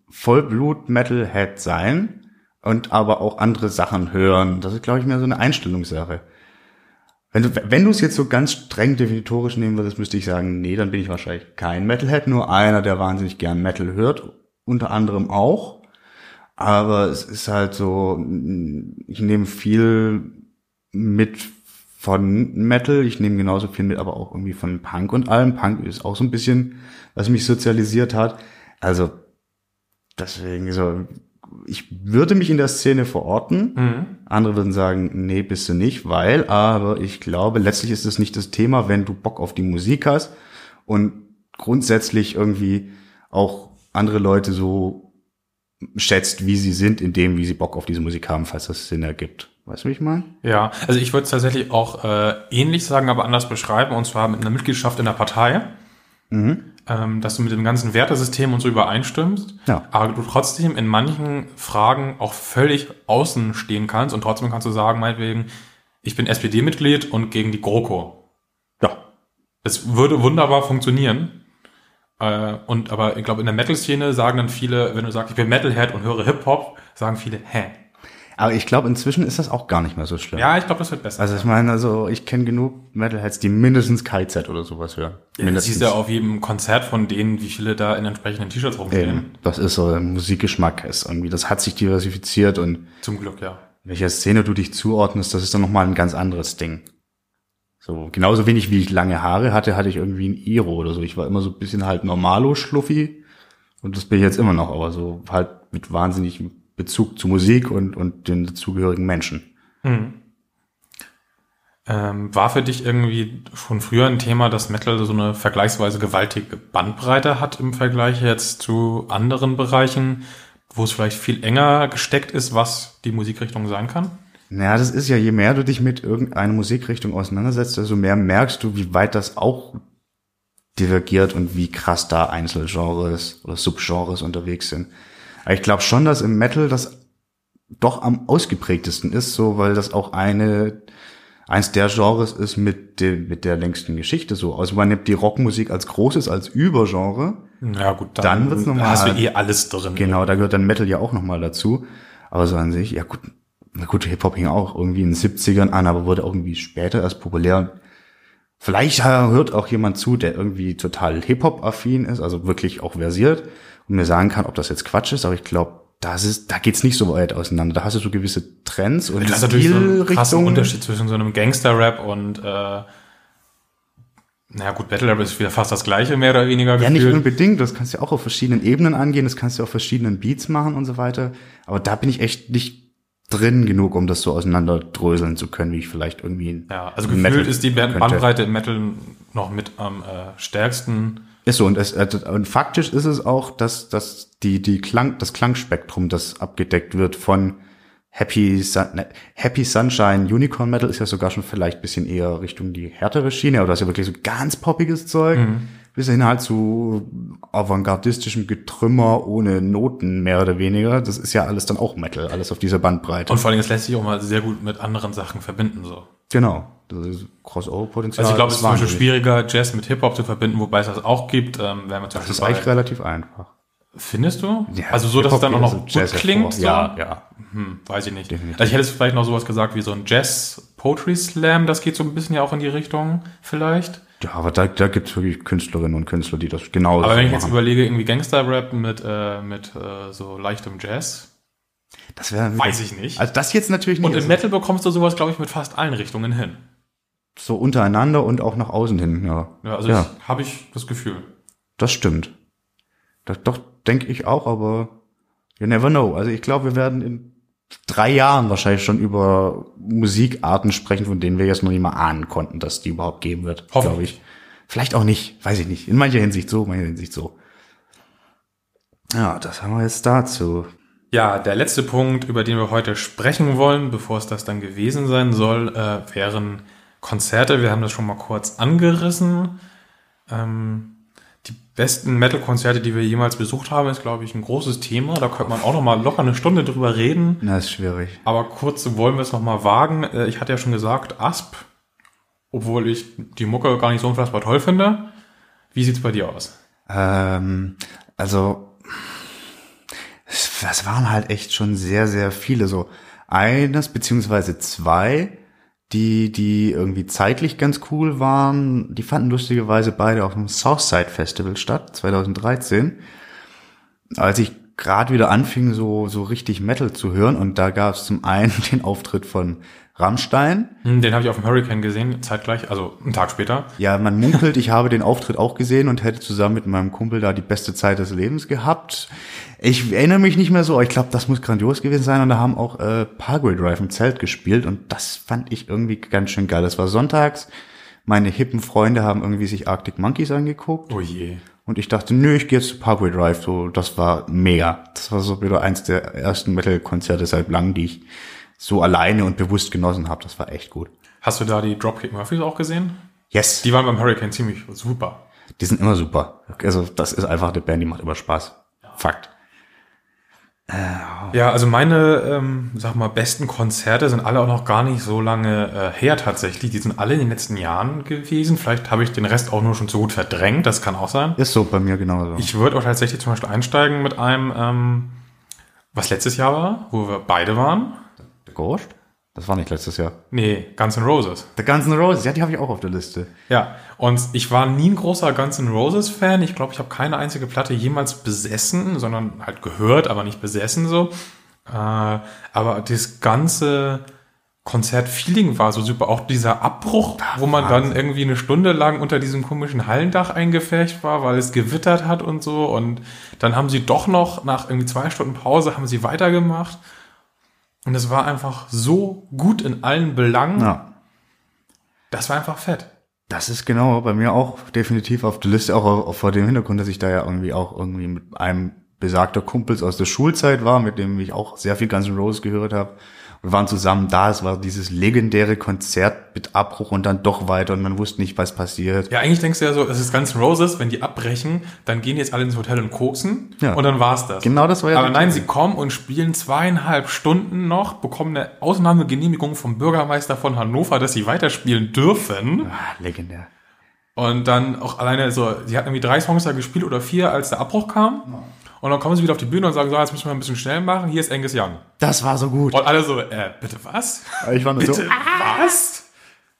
Vollblut-Metalhead sein und aber auch andere Sachen hören. Das ist, glaube ich, mehr so eine Einstellungssache. Wenn du, wenn du es jetzt so ganz streng definitorisch nehmen würdest, müsste ich sagen, nee, dann bin ich wahrscheinlich kein Metalhead, nur einer, der wahnsinnig gern Metal hört, unter anderem auch. Aber es ist halt so, ich nehme viel mit von Metal, ich nehme genauso viel mit, aber auch irgendwie von Punk und allem. Punk ist auch so ein bisschen, was mich sozialisiert hat. Also deswegen so, ich würde mich in der Szene verorten. Mhm. Andere würden sagen, nee, bist du nicht, weil, aber ich glaube, letztlich ist es nicht das Thema, wenn du Bock auf die Musik hast und grundsätzlich irgendwie auch andere Leute so schätzt, wie sie sind, in dem, wie sie Bock auf diese Musik haben, falls das Sinn ergibt. Weißt du, wie ich meine? Ja, also ich würde es tatsächlich auch äh, ähnlich sagen, aber anders beschreiben, und zwar mit einer Mitgliedschaft in der Partei. Ähm, dass du mit dem ganzen Wertesystem und so übereinstimmst, Ja. aber du trotzdem in manchen Fragen auch völlig außen stehen kannst und trotzdem kannst du sagen, meinetwegen, ich bin SPD-Mitglied und gegen die GroKo. Ja. Das würde wunderbar funktionieren. Äh, und aber ich glaube, in der Metal-Szene sagen dann viele, wenn du sagst, ich bin Metalhead und höre Hip-Hop, sagen viele, hä? Aber ich glaube, inzwischen ist das auch gar nicht mehr so schlimm. Ja, ich glaube, das wird besser. Also ich meine, also ich kenne genug Metalheads, die mindestens KZ oder sowas hören. das mindestens. siehst ja auf jedem Konzert von denen, wie viele da in entsprechenden T-Shirts rumstehen. Eben. Das ist so, Musikgeschmack ist irgendwie, das hat sich diversifiziert und Zum Glück, ja. welcher Szene du dich zuordnest, das ist dann nochmal ein ganz anderes Ding. So, genauso wenig wie ich lange Haare hatte, hatte ich irgendwie ein Iro oder so. Ich war immer so ein bisschen halt normalo schluffi und das bin ich jetzt immer noch, aber so halt mit wahnsinnigem Bezug zu Musik und, und den dazugehörigen Menschen. Ähm, war für dich irgendwie schon früher ein Thema, dass Metal so eine vergleichsweise gewaltige Bandbreite hat im Vergleich jetzt zu anderen Bereichen, wo es vielleicht viel enger gesteckt ist, was die Musikrichtung sein kann? Naja, das ist ja, je mehr du dich mit irgendeiner Musikrichtung auseinandersetzt, desto mehr merkst du, wie weit das auch divergiert und wie krass da Einzelgenres oder Subgenres unterwegs sind. Aber ich glaube schon, dass im Metal das doch am ausgeprägtesten ist, so weil das auch eine eins der Genres ist mit dem mit der längsten Geschichte so. Also man nimmt die Rockmusik als großes als Übergenre. Ja gut, Dann wird's normal. hast du eh alles drin. Genau, da gehört dann Metal ja auch nochmal dazu. Aber so an sich, ja gut, na gut, Hip-Hop hing auch irgendwie in den 70ern an, aber wurde auch irgendwie später erst populär. Vielleicht hört auch jemand zu, der irgendwie total Hip-Hop-affin ist, also wirklich auch versiert mir sagen kann, ob das jetzt Quatsch ist, aber ich glaube, das ist, da geht's nicht so weit auseinander. Da hast du so gewisse Trends und Das ist natürlich so ein krassen. Unterschied zwischen so einem Gangster-Rap und äh, naja gut, Battle Rap ist wieder fast das gleiche, mehr oder weniger Ja, nicht gefühlt. unbedingt. Das kannst du ja auch auf verschiedenen Ebenen angehen. Das kannst du auf verschiedenen Beats machen und so weiter. Aber da bin ich echt nicht drin genug, um das so auseinanderdröseln zu können, wie ich vielleicht irgendwie Ja, also gefühlt Metal ist die. Bandbreite im Metal noch mit am äh, stärksten. Ist so und, es, äh, und faktisch ist es auch, dass, dass die, die Klang, das Klangspektrum, das abgedeckt wird von Happy, Sun, ne, Happy Sunshine, Unicorn Metal ist ja sogar schon vielleicht ein bisschen eher Richtung die härtere Schiene, aber das ist ja wirklich so ganz poppiges Zeug, bis hin halt zu avantgardistischem Getrümmer ohne Noten mehr oder weniger. Das ist ja alles dann auch Metal, alles auf dieser Bandbreite. Und vor allem, das lässt sich auch mal sehr gut mit anderen Sachen verbinden. so. genau, Crossover-Potenzial. Also ich glaube, es ist ist zum Beispiel schwieriger, Jazz mit Hip-Hop zu verbinden, wobei es das auch gibt. Ähm, wenn man zum Das ist Beispiel eigentlich bei, relativ einfach. findest du? Ja, also so, dass es dann auch noch gut ist Jazz klingt? So? Ja, ja. Hm, weiß ich nicht. Definitiv. Also ich hätte es vielleicht noch sowas gesagt wie so ein Jazz-Poetry-Slam, das geht so ein bisschen ja auch in die Richtung vielleicht. Ja, aber da, da gibt's wirklich Künstlerinnen und Künstler, die das genauso Aber wenn ich jetzt überlege, irgendwie Gangster-Rap mit, äh, mit äh, so leichtem Jazz, Das wäre weiß ich nicht. Also das jetzt natürlich nicht. Und im Metal bekommst du sowas, glaube ich, mit fast allen Richtungen hin. So untereinander und auch nach außen hin, ja. Ja, also ja, habe ich das Gefühl. das stimmt. Das, doch, denke ich auch, aber you never know. Also ich glaube, wir werden in drei Jahren wahrscheinlich schon über Musikarten sprechen, von denen wir jetzt noch nicht mal ahnen konnten, dass die überhaupt geben wird, glaube Hoffentlich. ich. Vielleicht auch nicht, weiß ich nicht. In mancher Hinsicht so, in mancher Hinsicht so. Ja, das haben wir jetzt dazu. Ja, der letzte Punkt, über den wir heute sprechen wollen, bevor es das dann gewesen sein soll, äh, wären Konzerte. Wir haben das schon mal kurz angerissen. Ähm, die besten Metal-Konzerte, die wir jemals besucht haben, ist, glaube ich, ein großes Thema. Da könnte man auch noch mal locker eine Stunde drüber reden. Na, ist schwierig. Aber kurz wollen wir es noch mal wagen. Äh, Ich hatte ja schon gesagt, Asp, obwohl ich die Mucke gar nicht so unfassbar toll finde. Wie sieht's bei dir aus? Ähm, also, es, es waren halt echt schon sehr, sehr viele. So eines beziehungsweise zwei, die, die irgendwie zeitlich ganz cool waren. Die fanden lustigerweise beide auf dem Southside Festival statt, 2013. Als ich gerade wieder anfing, so, so richtig Metal zu hören. Und da gab es zum einen den Auftritt von Rammstein. Hm, Den habe ich auf dem Hurricane gesehen, zeitgleich, also einen Tag später. Ja, man munkelt, ich habe den Auftritt auch gesehen und hätte zusammen mit meinem Kumpel da die beste Zeit des Lebens gehabt. Ich erinnere mich nicht mehr so, aber ich glaube, das muss grandios gewesen sein. Und da haben auch äh, Parkway Drive im Zelt gespielt und das fand ich irgendwie ganz schön geil. Das war sonntags. Meine hippen Freunde haben irgendwie sich Arctic Monkeys angeguckt. Oh je. Und ich dachte, nö, ich gehe jetzt zu Parkway Drive. So, das war mega. Das war so wieder eins der ersten Metal-Konzerte seit langem, die ich so alleine und bewusst genossen habe. Das war echt gut. Hast du da die Dropkick Murphys auch gesehen? Yes. Die waren beim Hurricane ziemlich super. Die sind immer super. Also das ist einfach eine Band, die macht immer Spaß. Fakt. Ja, also meine, ähm, sag mal, besten Konzerte sind alle auch noch gar nicht so lange äh, her tatsächlich. Die sind alle in den letzten Jahren gewesen. Vielleicht habe ich den Rest auch nur schon so gut verdrängt. Das kann auch sein. Ist so bei mir genauso. Ich würde auch tatsächlich zum Beispiel einsteigen mit einem, ähm, was letztes Jahr war, wo wir beide waren. Ghost? Das war nicht letztes Jahr. Nee, Guns N' Roses. The Guns N' Roses, ja, die habe ich auch auf der Liste. Ja, und ich war nie ein großer Guns N' Roses Fan. Ich glaube, ich habe keine einzige Platte jemals besessen, sondern halt gehört, aber nicht besessen so. Äh, aber das ganze Konzertfeeling war so super. Auch dieser Abbruch, wo man dann irgendwie eine Stunde lang unter diesem komischen Hallendach eingefärcht war, weil es gewittert hat und so. Und dann haben sie doch noch nach irgendwie zwei Stunden Pause haben sie weitergemacht. Und es war einfach so gut in allen Belangen. Ja. Das war einfach fett. Das ist genau bei mir auch definitiv auf der Liste, auch, vor dem Hintergrund, dass ich da ja irgendwie auch irgendwie mit einem besagter Kumpels aus der Schulzeit war, mit dem ich auch sehr viel Guns N' Roses gehört habe. Wir waren zusammen da, es war dieses legendäre Konzert mit Abbruch und dann doch weiter und man wusste nicht, was passiert. Ja, eigentlich denkst du ja so, es ist N' Roses, wenn die abbrechen, dann gehen jetzt alle ins Hotel und koksen Ja. und dann war's das. Genau das war ja Aber nein, Idee. sie kommen und spielen zweieinhalb Stunden noch, bekommen eine Ausnahmegenehmigung vom Bürgermeister von Hannover, dass sie weiterspielen dürfen. Ah, legendär. Und dann auch alleine so, sie hatten irgendwie drei Songs da gespielt oder vier, als der Abbruch kam. Und dann kommen sie wieder auf die Bühne und sagen so, jetzt müssen wir ein bisschen schnell machen, hier ist Angus Young. Das war so gut. Und alle so, äh, bitte was? Ich war nur so, Bitte was?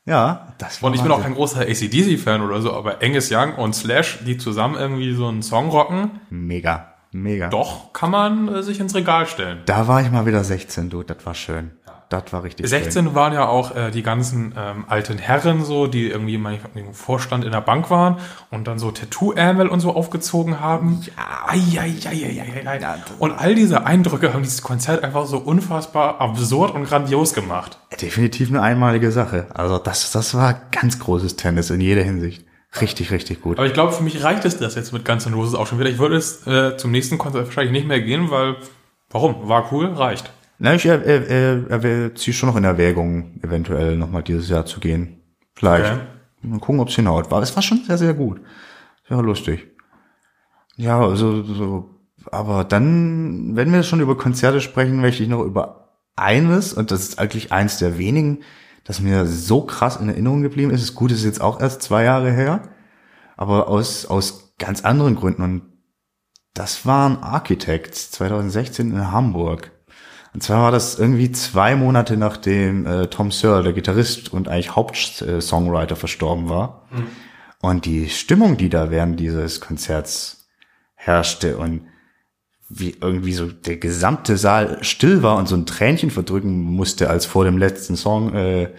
ja, das war Und ich bin auch kein großer ACDC-Fan oder so, aber Angus Young und Slash, die zusammen irgendwie so einen Song rocken, mega, mega. doch kann man äh, sich ins Regal stellen. Da war ich mal wieder 16, du, das war schön. Das war richtig schön. 16 waren ja auch äh, die ganzen ähm, alten Herren so, die irgendwie mal im Vorstand in der Bank waren und dann so Tattoo-Ärmel und so aufgezogen haben. Ja. Ai, ai, ai, ai, ai, ai. Und all diese Eindrücke haben dieses Konzert einfach so unfassbar absurd und grandios gemacht. Definitiv eine einmalige Sache. Also das, das war ganz großes Tennis in jeder Hinsicht. Richtig, richtig gut. Aber ich glaube, für mich reicht es das jetzt mit Guns N' Roses auch schon wieder. Ich würde es äh, zum nächsten Konzert wahrscheinlich nicht mehr gehen, weil, warum? War cool, reicht. Na, ich äh, äh, äh, ziehe schon noch in Erwägung, eventuell nochmal dieses Jahr zu gehen. Vielleicht. Okay. Mal gucken, ob es hinhaut. War, es war schon sehr, sehr gut. Sehr lustig. Ja, also so, aber dann, wenn wir schon über Konzerte sprechen, möchte ich noch über eines, und das ist eigentlich eins der wenigen, das mir so krass in Erinnerung geblieben ist. Es gut, es ist jetzt auch erst zwei Jahre her, aber aus, aus ganz anderen Gründen. Und das waren Architects 2016 in Hamburg. Und zwar war das irgendwie zwei Monate nachdem äh, Tom Searle, der Gitarrist und eigentlich Hauptsongwriter, verstorben war. Und die Stimmung, die da während dieses Konzerts herrschte und wie irgendwie so der gesamte Saal still war und so ein Tränchen verdrücken musste, als vor dem letzten Song äh,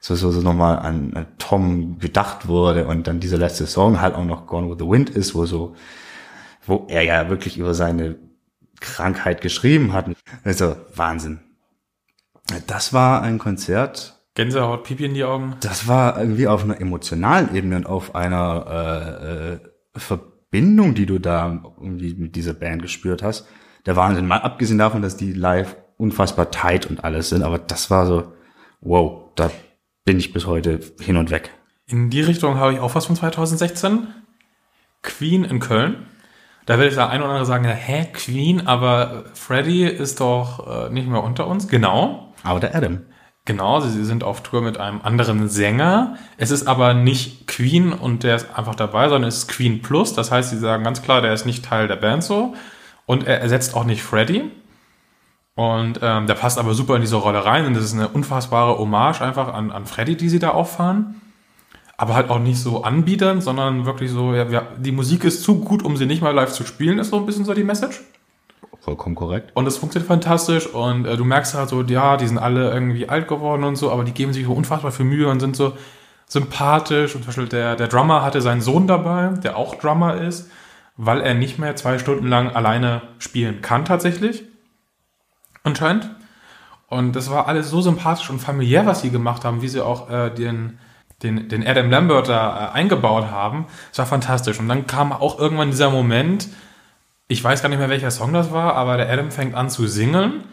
so, so, so nochmal an äh, Tom gedacht wurde und dann dieser letzte Song halt auch noch Gone with the Wind ist, wo so, wo er ja wirklich über seine Krankheit geschrieben hat. Also Wahnsinn. Das war ein Konzert, Gänsehaut, Pipi in die Augen. das war irgendwie auf einer emotionalen Ebene und auf einer äh, äh, Verbindung, die du da irgendwie mit dieser Band gespürt hast. Der Wahnsinn. Mal abgesehen davon, dass die live unfassbar tight und alles sind, aber das war so, wow, da bin ich bis heute hin und weg. In die Richtung habe ich auch was von 2016. Queen in Köln. Da will jetzt der ein oder andere sagen, ja, hä, Queen, aber Freddy ist doch äh, nicht mehr unter uns. Genau. Aber der Adam. Genau, sie sind auf Tour mit einem anderen Sänger. Es ist aber nicht Queen und der ist einfach dabei, sondern es ist Queen Plus. Das heißt, sie sagen ganz klar, der ist nicht Teil der Band so. Und er ersetzt auch nicht Freddy. Und ähm, der passt aber super in diese Rolle rein. Und das ist eine unfassbare Hommage einfach an, an Freddy, die sie da auffahren. Aber halt auch nicht so anbietern, sondern wirklich so, ja, ja, die Musik ist zu gut, um sie nicht mal live zu spielen, ist so ein bisschen so die Message. Vollkommen korrekt. Und es funktioniert fantastisch und äh, du merkst halt so, ja, die sind alle irgendwie alt geworden und so, aber die geben sich so unfassbar viel Mühe und sind so sympathisch. Und zum Beispiel der, der Drummer hatte seinen Sohn dabei, der auch Drummer ist, weil er nicht mehr zwei Stunden lang alleine spielen kann tatsächlich. Anscheinend. Und das war alles so sympathisch und familiär, was sie gemacht haben, wie sie auch äh, den, den, den Adam Lambert da äh, eingebaut haben. Es war fantastisch. Und dann kam auch irgendwann dieser Moment, ich weiß gar nicht mehr, welcher Song das war, aber der Adam fängt an zu singen,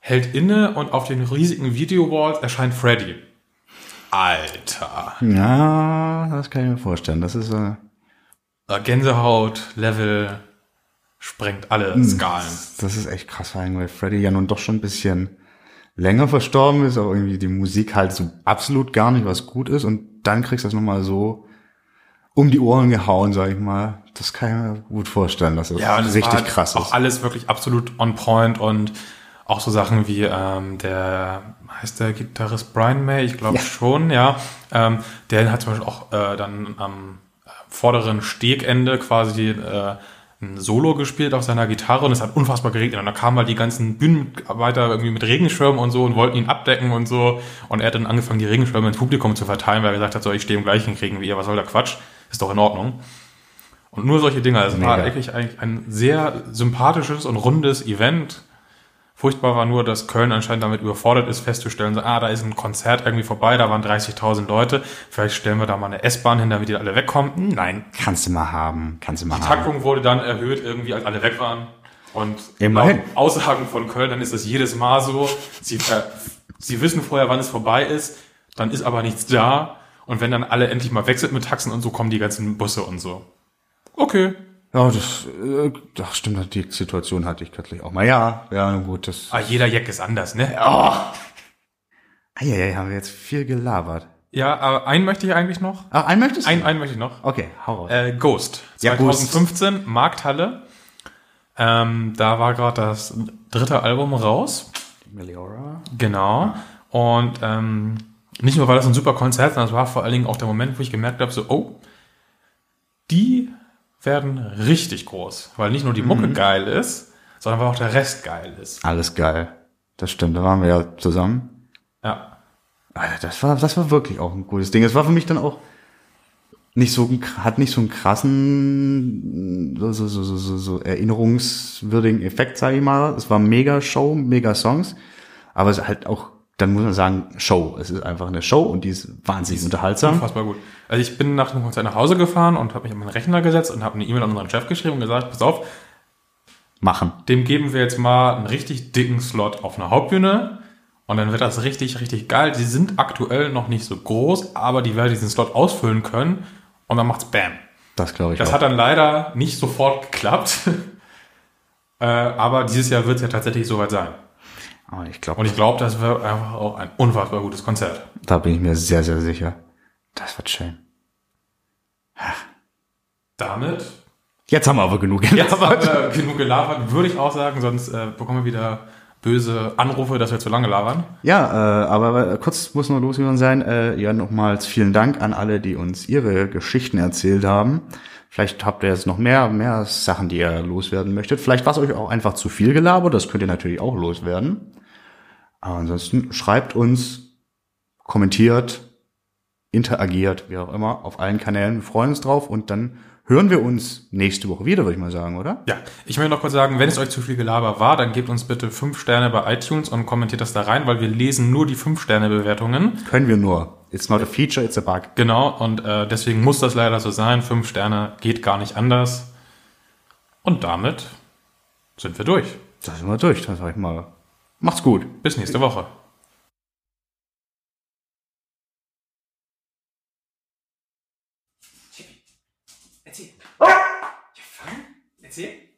hält inne und auf den riesigen Video-Walls erscheint Freddy. Alter. Ja, das kann ich mir vorstellen. Das ist äh, Gänsehaut, Level, sprengt alle Skalen. Das ist echt krass, weil Freddy ja nun doch schon ein bisschen länger verstorben ist, aber irgendwie die Musik halt so absolut gar nicht was gut ist und dann kriegst du das nochmal so um die Ohren gehauen, sag ich mal. Das kann ich mir gut vorstellen, dass das Ja, es richtig halt krass auch ist. alles wirklich absolut on point und auch so Sachen wie ähm, der heißt der Gitarrist Brian May, ich glaube Ja. schon, ja. Ähm, der hat zum Beispiel auch äh, dann am äh, vorderen Stegende quasi äh, ein Solo gespielt auf seiner Gitarre und es hat unfassbar geregnet und da kamen halt die ganzen Bühnenarbeiter irgendwie mit Regenschirmen und so und wollten ihn abdecken und so und er hat dann angefangen, die Regenschirme ins Publikum zu verteilen, weil er gesagt hat, so ich stehe im gleichen Kriegen wie ihr, was soll der Quatsch? Ist doch in Ordnung. Und nur solche Dinge. Es war wirklich eigentlich ein sehr sympathisches und rundes Event. Furchtbar war nur, dass Köln anscheinend damit überfordert ist, festzustellen, so, ah, da ist ein Konzert irgendwie vorbei, da waren 30.000 Leute, vielleicht stellen wir da mal eine S-Bahn hin, damit die alle wegkommen. Nein. Kannst du mal haben, kannst du mal Die haben. Taktung wurde dann erhöht, irgendwie, als alle weg waren. Und Immerhin. Aussagen von Köln, dann ist es jedes Mal so, sie, äh, sie wissen vorher, wann es vorbei ist, dann ist aber nichts da. Und wenn dann alle endlich mal sind mit Taxen und so, kommen die ganzen Busse und so. Okay. Ja, das, äh, das stimmt, die Situation hatte ich kürzlich auch mal. Ja, ja, gut, das. Ah, jeder Jack ist anders, ne? Eieiei, haben wir jetzt viel gelabert. Ja, aber einen möchte ich eigentlich noch. Ach, einen möchtest du? Einen, einen möchte ich noch. Okay, hau raus. Äh, Ghost. Ja, Ghost. 2015, Markthalle. Ähm, da war gerade das dritte Album raus. Meliora. Genau. Und ähm, nicht nur, weil das ein super Konzert, sondern es war vor allen Dingen auch der Moment, wo ich gemerkt habe, so, oh, die werden richtig groß. Weil nicht nur die Mucke geil ist, sondern weil auch der Rest geil ist. Alles geil. Das stimmt, da waren wir ja zusammen. Ja. Alter, das war, das war wirklich auch ein gutes Ding. Es war für mich dann auch nicht so, hat nicht so einen krassen, so, so, so, so, so, erinnerungswürdigen Effekt, sage ich mal. Es war mega Show, mega Songs, aber es halt auch, dann muss man sagen, Show. Es ist einfach eine Show und die ist wahnsinnig unterhaltsam. Unfassbar gut. Also ich bin nach dem Konzert nach Hause gefahren und habe mich an meinen Rechner gesetzt und habe eine E-Mail an unseren Chef geschrieben und gesagt, pass auf, Machen. dem geben wir jetzt mal einen richtig dicken Slot auf einer Hauptbühne und dann wird das richtig, richtig geil. Die sind aktuell noch nicht so groß, aber die werden diesen Slot ausfüllen können und dann macht's Bam. Das glaube ich Das auch. hat dann leider nicht sofort geklappt, äh, aber dieses Jahr wird es ja tatsächlich soweit sein. Aber ich glaube, Und ich glaube, das wird einfach auch ein unfassbar gutes Konzert. da bin ich mir sehr, sehr sicher. Das wird schön. Damit Jetzt haben wir aber genug Jetzt haben gelabert. wir genug gelabert, würde ich auch sagen, sonst äh, bekommen wir wieder böse Anrufe, dass wir zu lange labern. Ja, äh, aber kurz muss noch losgeworden sein. Äh, ja, nochmals vielen Dank an alle, die uns ihre Geschichten erzählt haben. Vielleicht habt ihr jetzt noch mehr, mehr Sachen, die ihr loswerden möchtet. Vielleicht war es euch auch einfach zu viel gelabert. Das könnt ihr natürlich auch loswerden. Aber ansonsten schreibt uns, kommentiert, interagiert, wie auch immer, auf allen Kanälen. Wir freuen uns drauf und dann hören wir uns nächste Woche wieder, würde ich mal sagen, oder? Ja, ich möchte noch kurz sagen, wenn es euch zu viel Gelaber war, dann gebt uns bitte fünf Sterne bei iTunes und kommentiert das da rein, weil wir lesen nur die fünf Sterne Bewertungen. Können wir nur. It's not a feature, it's a bug. Genau, und äh, deswegen muss das leider so sein. Fünf Sterne geht gar nicht anders. Und damit sind wir durch. Da sind wir durch, dann sag ich mal. Macht's gut. Bis nächste Woche. Erzähl. Erzähl.